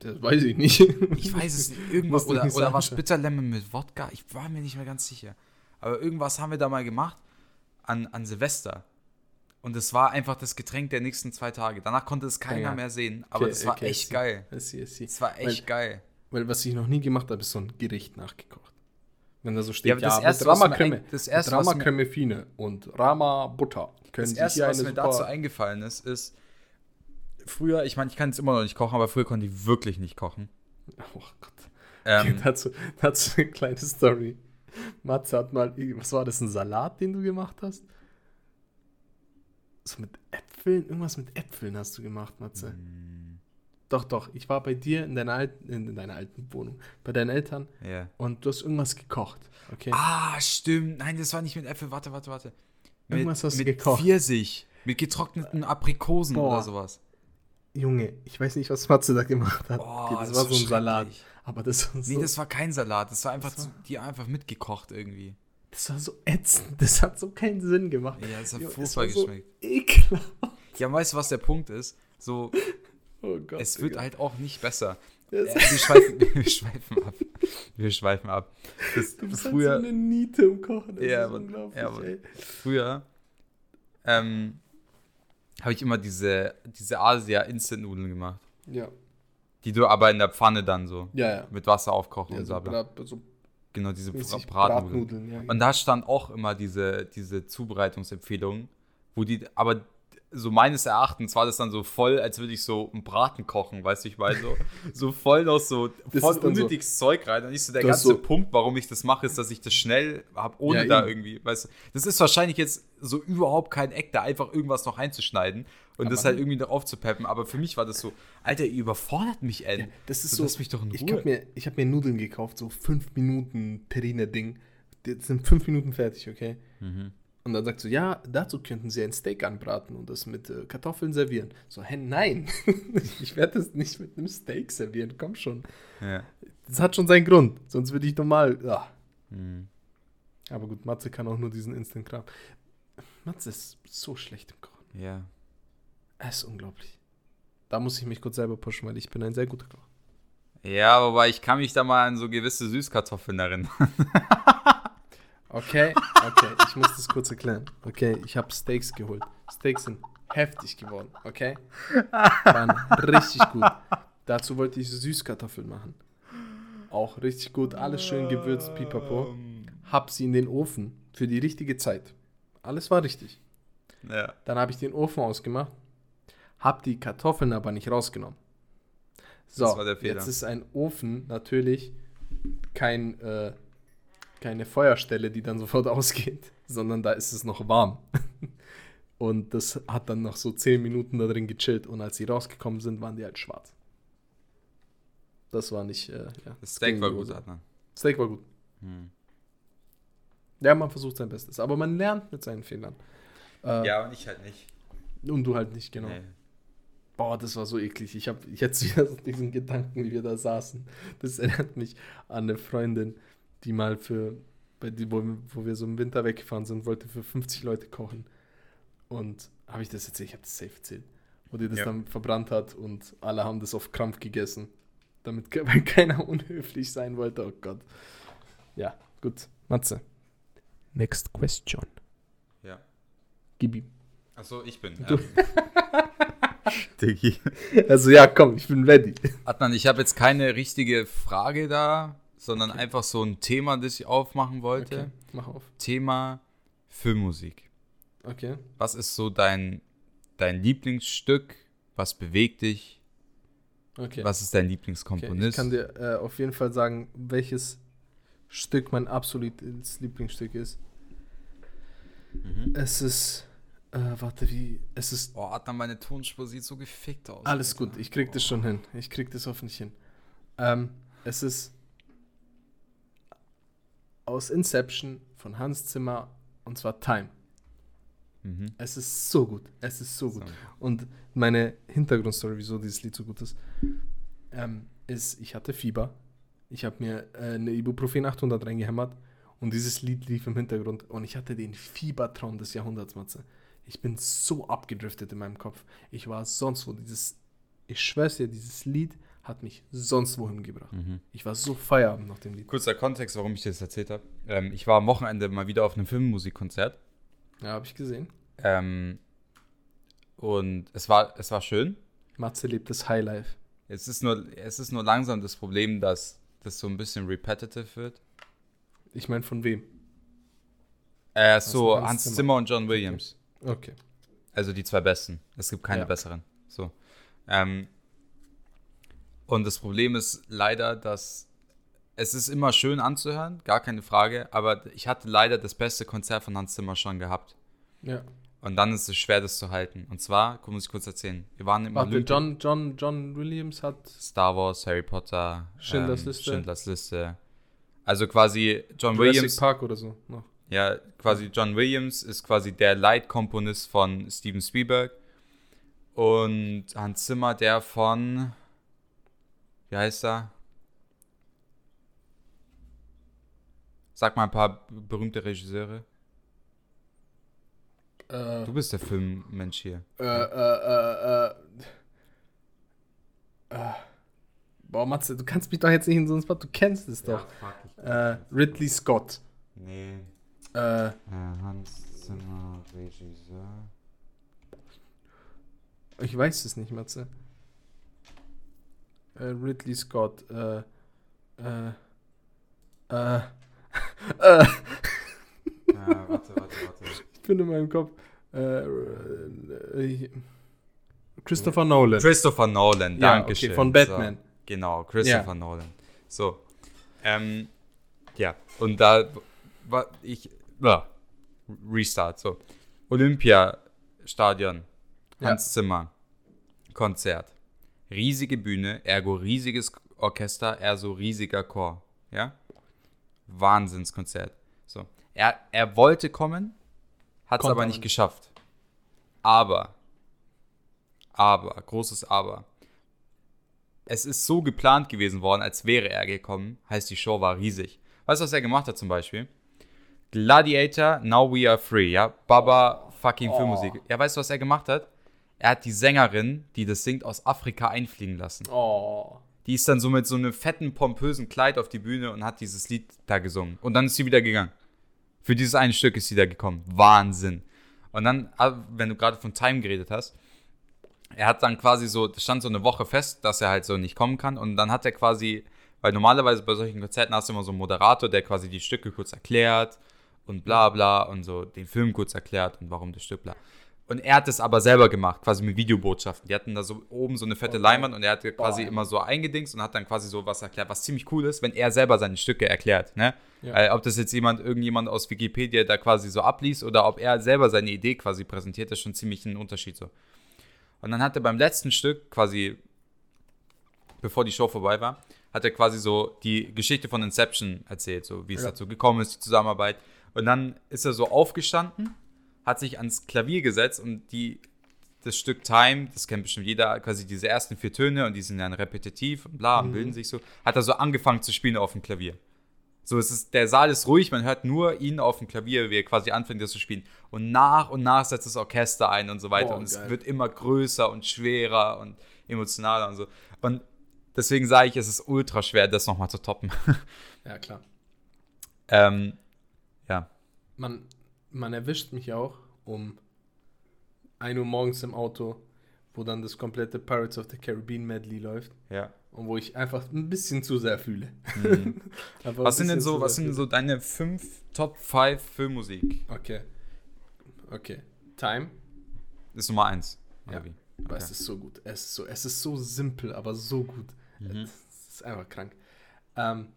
Das weiß ich nicht. Ich weiß es nicht. Irgendwas, oder, nicht oder. Bitter Lemon mit Wodka? Ich war mir nicht mehr ganz sicher. Aber irgendwas haben wir da mal gemacht an, an Silvester. Und es war einfach das Getränk der nächsten zwei Tage. Danach konnte es keiner Ja. mehr sehen. Aber Okay, das war okay, echt see. geil. Das war echt geil. Weil was ich noch nie gemacht habe, ist so ein Gericht nachgekocht. Wenn da so Ja, steht, ja, das mit Erste, Rama-Creme, ein- das Erste, was mir- Rama-Creme Fine und Rama-Butter. Können Das erste, was mir dazu eingefallen ist, ist, früher, ich meine, ich kann jetzt immer noch nicht kochen, aber früher konnte ich wirklich nicht kochen. Oh Gott. Ähm, dazu, dazu eine kleine Story. Matze hat mal, was war das, ein Salat, den du gemacht hast? So mit Äpfeln, irgendwas mit Äpfeln hast du gemacht, Matze. Mm. Doch, doch, ich war bei dir in deiner alten, in deiner alten Wohnung, bei deinen Eltern ja. und du hast irgendwas gekocht, okay? Ah, stimmt. Nein, das war nicht mit Äpfel. Warte, warte, warte. Mit, Irgendwas hast du mit gekocht. Pfirsich. Mit getrockneten Aprikosen Boah. oder sowas. Junge, ich weiß nicht, was Matze da gemacht hat. Oh, das, das war so ein Salat. Aber das war so, Nee, das war kein Salat. Das war einfach, Das war- zu, die einfach mitgekocht irgendwie. das war so ätzend. Das hat so keinen Sinn gemacht. Ja, das hat Junge, furchtbar war so geschmeckt. Ekelhaft. Ja, weißt du, was der Punkt ist? So, Oh Gott. es wird Digga. halt auch nicht besser. Äh, wir, schweifen, wir schweifen ab. Wir schweifen ab. Das, Du bist früher, halt so eine Niete im Kochen. Das Ja, ist aber- unglaublich, ja, aber- ey. früher ähm, habe ich immer diese, diese Asia-Instant-Nudeln gemacht. Ja, Die du aber in der Pfanne dann so ja, ja. mit Wasser aufkochen ja und so, bla. So Genau, diese Bratnudeln. Bratnudeln. Ja, Und da stand auch immer diese, diese Zubereitungsempfehlung, wo die, aber so meines Erachtens war das dann so voll, als würde ich so einen Braten kochen, weißt du, ich meine, so, so voll noch so, Das voll dann so- unnötiges Zeug rein. Und nicht so der ganze so- Punkt, warum ich das mache, ist, dass ich das schnell habe, ohne Ja, da irgendwie, weißt du, das ist wahrscheinlich jetzt so überhaupt kein Eck, da einfach irgendwas noch einzuschneiden und das Aber- halt irgendwie noch aufzupeppen. Aber für mich war das so, Alter, ihr überfordert mich, ey. Ja, das ist So, so. lass mich doch in ich Ruhe. hab mir, ich habe mir Nudeln gekauft, so 5 Minuten Terrine-Ding. Jetzt sind 5 Minuten fertig, okay? Mhm. Und dann sagst du, ja, dazu könnten sie ein Steak anbraten und das mit äh, Kartoffeln servieren. So, hä, nein. ich werde das nicht mit einem Steak servieren, komm schon. Ja. Das hat schon seinen Grund, sonst würde ich normal. Ja. Mhm. Aber gut, Matze kann auch nur diesen Instant-Kram. Matze ist so schlecht im Kochen. ja. Er ist unglaublich. Da muss ich mich kurz selber pushen, weil ich bin ein sehr guter Koch. Ja, wobei ich kann mich da mal an so gewisse Süßkartoffeln erinnern. Okay, okay, ich muss das kurz erklären. Okay, ich habe Steaks geholt. Steaks sind heftig geworden, okay? Waren richtig gut. Dazu wollte ich Süßkartoffeln machen. Auch richtig gut, alles schön gewürzt, pipapo. Hab sie in den Ofen für die richtige Zeit. Alles war richtig. Ja. Dann habe ich den Ofen ausgemacht, hab die Kartoffeln aber nicht rausgenommen. So, jetzt ist ein Ofen natürlich kein, äh, keine Feuerstelle, die dann sofort ausgeht, sondern da ist es noch warm. Und das hat dann noch so 10 Minuten da drin gechillt und als sie rausgekommen sind, waren die halt schwarz. Das war nicht, äh, ja. Das Steak war gut. Adnan. Steak war gut. Hm. Ja, man versucht sein Bestes, aber man lernt mit seinen Fehlern. Äh, Ja, und ich halt nicht. Und du halt nicht, genau. Nee. Boah, das war so eklig. Ich habe jetzt wieder so diesen Gedanken, wie wir da saßen. Das erinnert mich an eine Freundin, die mal für, wo, wo wir so im Winter weggefahren sind, wollte für 50 Leute kochen. Und habe ich das erzählt? Ich habe das safe erzählt. Wo die das Ja. dann verbrannt hat und alle haben das auf Krampf gegessen. Damit weil keiner unhöflich sein wollte. Oh Gott. Ja, gut. Matze. Next question. Ja. Gib ihm. Achso, ich bin. Du- Ähm. Also ja, komm, ich bin ready. Adnan, ich habe jetzt keine richtige Frage da, sondern einfach so ein Thema, das ich aufmachen wollte. Okay, mach auf. Thema Filmmusik. Okay. Was ist so dein, dein Lieblingsstück? Was bewegt dich? Okay. Was ist dein Okay, Lieblingskomponist? ich kann dir äh, auf jeden Fall sagen, welches Stück mein absolutes Lieblingsstück ist. Mhm. Es ist, äh, warte, wie, es ist, Oh, Adnan, meine Tonspur sieht so gefickt aus. alles Alter. gut, ich krieg das schon hin. Ich krieg das hoffentlich hin. Ähm, es ist aus Inception von Hans Zimmer und zwar Time. Mhm. Es ist so gut, es ist so gut. So. Und meine Hintergrundstory, wieso dieses Lied so gut ist, ähm, ist, ich hatte Fieber. Ich habe mir äh, eine Ibuprofen 800 reingehämmert und dieses Lied lief im Hintergrund und ich hatte den Fiebertraum des Jahrhunderts, Matze. Ich bin so abgedriftet in meinem Kopf. Ich war sonst wo. Dieses, ich schwör's dir, dieses Lied hat mich sonst wohin gebracht. Mhm. Ich war so Feierabend nach dem Lied. Kurzer Kontext, warum ich dir das erzählt habe. Ähm, ich war am Wochenende mal wieder auf einem Filmmusikkonzert. Ja, habe ich gesehen. Ähm, und es war, es war schön. Matze lebt das Highlife. Es ist, nur, es ist nur langsam das Problem, dass das so ein bisschen repetitive wird. Ich meine, von wem? Äh, so Hans Hans Zimmer. Zimmer. und John Williams. Okay. Also die zwei besten. Es gibt keine Ja. besseren. So. Ähm, und das Problem ist leider, dass es ist immer schön anzuhören, gar keine Frage, aber ich hatte leider das beste Konzert von Hans Zimmer schon gehabt. Ja. Und dann ist es schwer, das zu halten. Und zwar, muss ich kurz erzählen, wir waren im Warte, John, John, John Williams hat Star Wars, Harry Potter, Schindlers ähm, Liste. Schindlers Liste. Also quasi John Jurassic Williams, Park oder so noch. ja, quasi John Williams ist quasi der Leitkomponist von Steven Spielberg. Und Hans Zimmer, der von. Wie heißt er? Sag mal ein paar berühmte Regisseure. Äh, Du bist der Filmmensch hier. äh, äh, äh, äh, äh. Boah, Matze, du kannst mich doch jetzt nicht in so einen Spot, du kennst es doch. Äh, Ridley Scott. Nee. Äh, Hans Zimmer, Regisseur. ich weiß es nicht, Matze. Äh, Ridley Scott. Äh, äh, äh, äh, Ja, warte, warte, warte. ich bin in meinem Kopf. Äh, äh, Christopher Nolan. Christopher Nolan, Ja, danke okay, schön. von Batman. So, genau, Christopher Ja. Nolan. So. Ähm, ja, und da war ich. Ja, Restart, so. Olympiastadion. Hans Zimmer, Konzert. Riesige Bühne, ergo riesiges Orchester, ergo riesiger Chor. Ja? Wahnsinnskonzert. So. Er, er wollte kommen, hat es aber nicht. geschafft. Aber, aber, großes Aber. Es ist so geplant gewesen worden, als wäre er gekommen. Heißt, die Show war riesig. Weißt du, was er gemacht hat zum Beispiel? Gladiator, Now We Are Free, ja? Baba fucking Oh. Filmmusik. Ja, weißt du, was er gemacht hat? Er hat die Sängerin, die das singt, aus Afrika einfliegen lassen. Oh. Die ist dann so mit so einem fetten, pompösen Kleid auf die Bühne und hat dieses Lied da gesungen. Und dann ist sie wieder gegangen. Für dieses eine Stück ist sie da gekommen. Wahnsinn. Und dann, ah, wenn du gerade von Time geredet hast, er hat dann quasi so, das stand so eine Woche fest, dass er halt so nicht kommen kann. Und dann hat er quasi, weil normalerweise bei solchen Konzerten hast du immer so einen Moderator, der quasi die Stücke kurz erklärt und bla bla und so den Film kurz erklärt und warum das Stück bla. Und er hat es aber selber gemacht, quasi mit Videobotschaften. Die hatten da so oben so eine fette Okay. Leinwand und er hat quasi Boah. immer so eingedingst und hat dann quasi so was erklärt, was ziemlich cool ist, wenn er selber seine Stücke erklärt. Ne? Ja. Äh, ob das jetzt jemand, irgendjemand aus Wikipedia da quasi so abliest oder ob er selber seine Idee quasi präsentiert, ist schon ziemlich ein Unterschied so. Und dann hat er beim letzten Stück quasi, bevor die Show vorbei war, hat er quasi so die Geschichte von Inception erzählt, so wie es Ja. dazu gekommen ist, die Zusammenarbeit. Und dann ist er so aufgestanden, hat sich ans Klavier gesetzt und die, das Stück Time, das kennt bestimmt jeder, quasi diese ersten vier Töne und die sind dann repetitiv und bla und Mhm. bilden sich so, hat er so angefangen zu spielen auf dem Klavier. So, es ist, der Saal ist ruhig, man hört nur ihn auf dem Klavier, wie er quasi anfängt, das zu spielen. Und nach und nach setzt das Orchester ein und so weiter. Boah, und es geil. wird immer größer und schwerer und emotionaler und so. Und deswegen sage ich, es ist ultra schwer, das nochmal zu toppen. Ja, klar. ähm, ja. Man, man erwischt mich auch um 1 Uhr morgens im Auto, wo dann das komplette Pirates of the Caribbean Medley läuft ja. und wo ich einfach ein bisschen zu sehr fühle. Einfach Was sind denn so, was sind so deine fünf Top 5 Filmmusik? Okay. Okay. Time. Ist Nummer eins. Ja. Oder wie? Aber Okay. es ist so gut. Es ist so, es ist so simpel, aber so gut. Mhm. Es ist einfach krank. Ähm,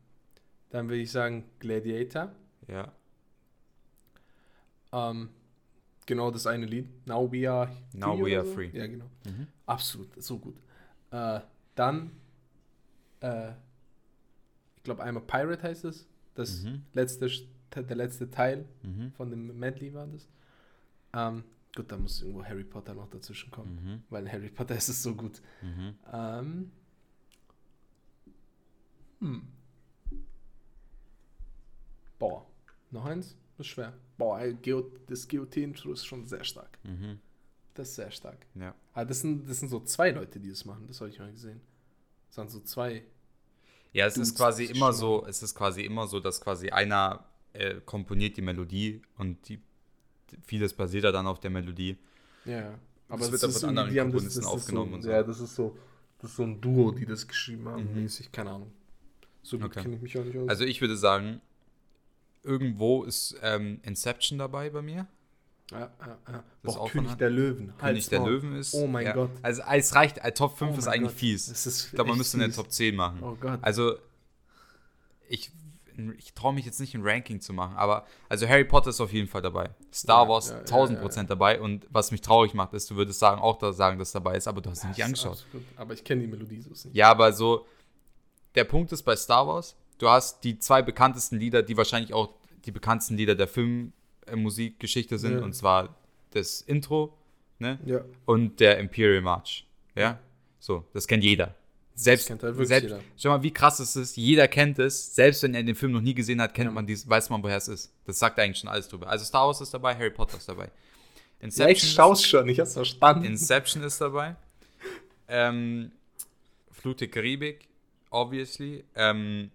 dann würde ich sagen Gladiator. Ja. Ähm, genau das eine Lied. Now we are Now we are so. free. Ja, genau. Mhm. Absolut, so gut. Äh, dann, äh, ich glaube einmal Pirate heißt es. Das Mhm. letzte, der letzte Teil Mhm. von dem Medley war das. Ähm, gut, da muss irgendwo Harry Potter noch dazwischen kommen, Mhm. weil in Harry Potter ist es so gut. Mhm. Ähm, hm. Boah, noch eins? Das ist schwer. Boah, das GOT-Intro ist schon sehr stark. Mhm. Das ist sehr stark. Ja. Aber das sind, das sind so zwei Leute, die das machen. Das habe ich mal gesehen. Das sind so zwei. Ja, es Dudes, ist quasi das ist immer so, es ist quasi immer so, dass quasi einer äh, komponiert die Melodie und die, vieles basiert ja dann auf der Melodie. Ja. Aber Das es wird dann von anderen das- Komponisten das ist aufgenommen so, und so. Ja, das ist so, das ist so ein Duo, die das geschrieben haben. Mhm. Mäßig, keine Ahnung. So gut Okay. kenne ich mich auch nicht aus. Also ich würde sagen, irgendwo ist ähm, Inception dabei bei mir. ja, ja, ja. Das Boah, König der Löwen. König Halt's der Maul. Löwen ist. Oh mein ja. Gott. Also es reicht, äh, Top 5 Oh ist eigentlich Gott. fies. Das ist Ich glaube, man müsste eine fies. Top 10 machen. Oh Gott. Also, ich, ich traue mich jetzt nicht ein Ranking zu machen, aber also Harry Potter ist auf jeden Fall dabei. Star Wars ja, ja, 1000 ja, Prozent dabei und was mich traurig macht, ist, du würdest sagen, auch da sagen, dass dabei ist, aber du hast es nicht angeschaut. absolut- Aber ich kenne die Melodie so nicht. Ja, aber so, der Punkt ist bei Star Wars, du hast die zwei bekanntesten Lieder, die wahrscheinlich auch die bekanntesten Lieder der Filmmusikgeschichte sind, Ja. und zwar das Intro ne? Ja. Und der Imperial March. Ja? So, das kennt jeder. Selbst, kennt halt selbst jeder. schau mal, wie krass es ist. Jeder kennt es. Selbst wenn er den Film noch nie gesehen hat, kennt Ja. man dies, weiß man, woher es ist. Das sagt eigentlich schon alles drüber. Also Star Wars ist dabei, Harry Potter ist dabei. Ja, ich schau's schon, ich hab's verstanden. Inception ist dabei. Ähm, Flut der Karibik, obviously. Ähm,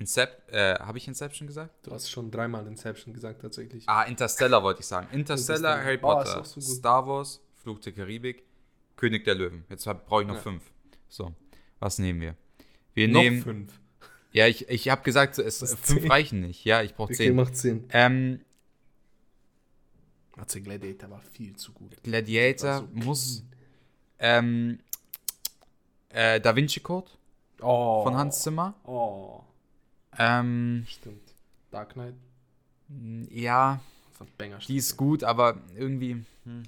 Incep äh, habe ich Inception gesagt? Du hast schon dreimal Inception gesagt, tatsächlich. Ah, Interstellar wollte ich sagen. Interstellar, Interstellar. Harry Oh, Potter, auch so. Star Wars, Fluch der Karibik, König der Löwen. Jetzt brauche ich noch Ja. fünf. So, was nehmen wir? Wir Noch nehmen. fünf. Ja, ich, ich habe gesagt, es, fünf zehn. reichen nicht. Ja, ich brauche Okay, zehn. macht Sinn. Ähm, Warte, Gladiator war viel zu gut. Gladiator so muss. Ähm, äh, Da Vinci Code Oh. von Hans Zimmer. Oh, Ähm, stimmt. Dark Knight. ja, die ist gut, aber irgendwie. Hm.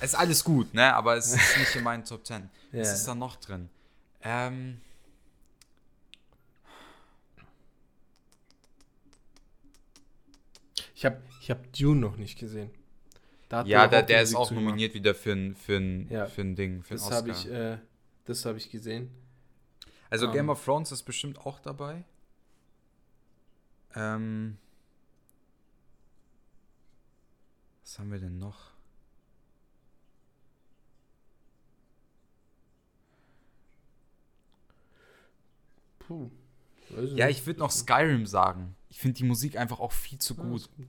Es ist alles gut, ne? Aber es ist nicht in meinen Top 10. Was Ja. ist da noch drin? Ähm. Ich habe ich hab Dune noch nicht gesehen. Ja, er der, der ist auch nominiert wieder für ein, für ein, Ja. für ein Ding, für Das Oscar. habe ich, äh, das hab ich gesehen. Also ähm, Game of Thrones ist bestimmt auch dabei. Ähm. Was haben wir denn noch? Puh. Ja, ich würde noch Skyrim sagen. Ich finde die Musik einfach auch viel zu Ja, gut. ist gut.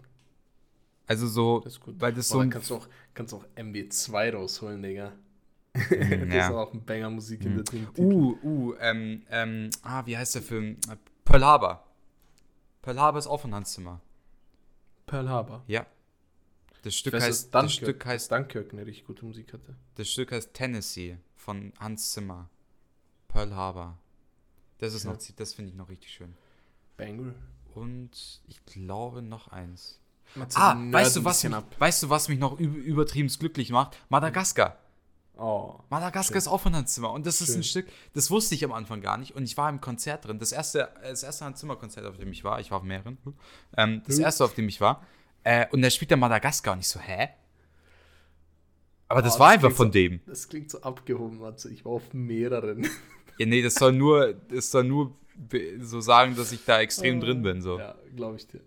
Also so, Das ist gut. weil das Boah, so ein kannst du auch, kannst du auch MW2 rausholen, Digga. Mm, das ist ja. auch ein Banger Musik Mm. in der Ding. Uh, uh, ähm, ähm, ah, wie heißt der Film? Pearl Harbor. Pearl Harbor ist auch von Hans Zimmer. Pearl Harbor. Ja. Das Stück, weiß, heißt, das, Stück heißt, Dunkirk eine richtig gute Musik hatte. das Stück heißt Tennessee von Hans Zimmer. Pearl Harbor. Das ist Ja. noch, das finde ich noch richtig schön. Banger. Und ich glaube noch eins. Ah, weißt du, was mich, ab. weißt du, was mich noch üb übertrieben glücklich macht? Madagaskar. Oh. Madagaskar Schön. ist auch von Hans Zimmer. Und das ist Schön. ein Stück, das wusste ich am Anfang gar nicht. Und ich war im Konzert drin. Das erste, das erste Hans Zimmer-Konzert, auf dem ich war. Ich war auf mehreren. Ähm, das Hm. erste, auf dem ich war. Äh, und da spielt der Madagaskar. Und ich so, hä? Aber das Oh, war das einfach von so- dem. Das klingt so abgehoben, Matze. Ich war auf mehreren. Ja, nee, das soll nur, das soll nur so sagen, dass ich da extrem drin bin. So. Ja, glaube ich dir.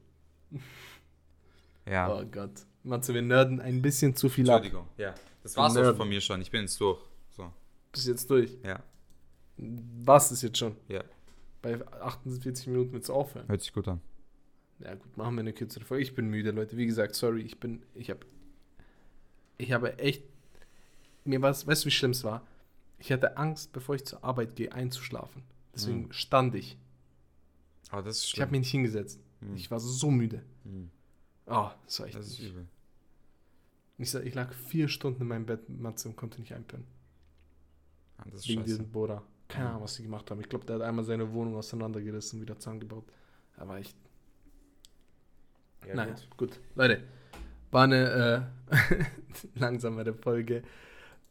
Ja. Oh Gott. Matze, wir nerden ein bisschen zu viel ab. Entschuldigung. Ja. Das war's auch Nerd. von mir schon. Ich bin jetzt durch. So. Bis jetzt durch. Ja. Was ist jetzt schon? Ja. Bei 48 Minuten willst du aufhören. Hört sich gut an. Ja gut, machen wir eine kürzere Folge. Ich bin müde, Leute. Wie gesagt, sorry, ich bin, ich habe, ich habe echt, mir war es, weißt du, wie schlimm es war? Ich hatte Angst, bevor ich zur Arbeit gehe, einzuschlafen. Deswegen Mhm. stand ich. Aber das ist Ich schlimm. habe mich nicht hingesetzt. Mhm. Ich war so müde. Mhm. Oh, das war echt. Das ist übel. Ich, sag, ich lag vier Stunden in meinem Bett, Matze, und konnte nicht einpennen. Ja, das ist Wegen scheiße. diesem Bohrer. Keine Mhm. Ahnung, was sie gemacht haben. Ich glaube, der hat einmal seine Wohnung auseinandergerissen und wieder zusammengebaut. Aber echt. Ja, naja, gut. gut. Leute, war eine äh, langsamere Folge.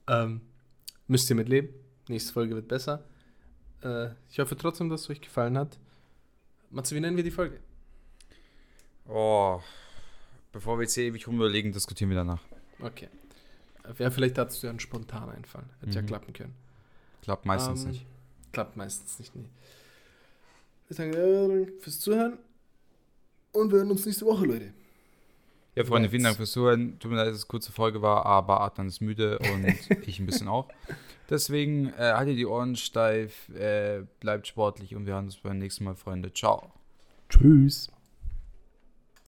Ähm, müsst ihr mit leben. Nächste Folge wird besser. Äh, ich hoffe trotzdem, dass es euch gefallen hat. Matze, wie nennen wir die Folge? Oh. Bevor wir jetzt hier ewig rumüberlegen, diskutieren wir danach. Okay. Ja, vielleicht hattest du ja einen spontan Einfall. Hätte ja Mhm. klappen können. Klappt meistens Ähm, nicht. Klappt meistens nicht, nee. Ich sage äh, fürs Zuhören und wir hören uns nächste Woche, Leute. Ja, Freunde, vielen Dank fürs Zuhören. Tut mir leid, dass es eine kurze Folge war, aber Adnan ist müde und ich ein bisschen auch. Deswegen äh, haltet die Ohren steif, äh, bleibt sportlich und wir hören uns beim nächsten Mal, Freunde. Ciao. Tschüss.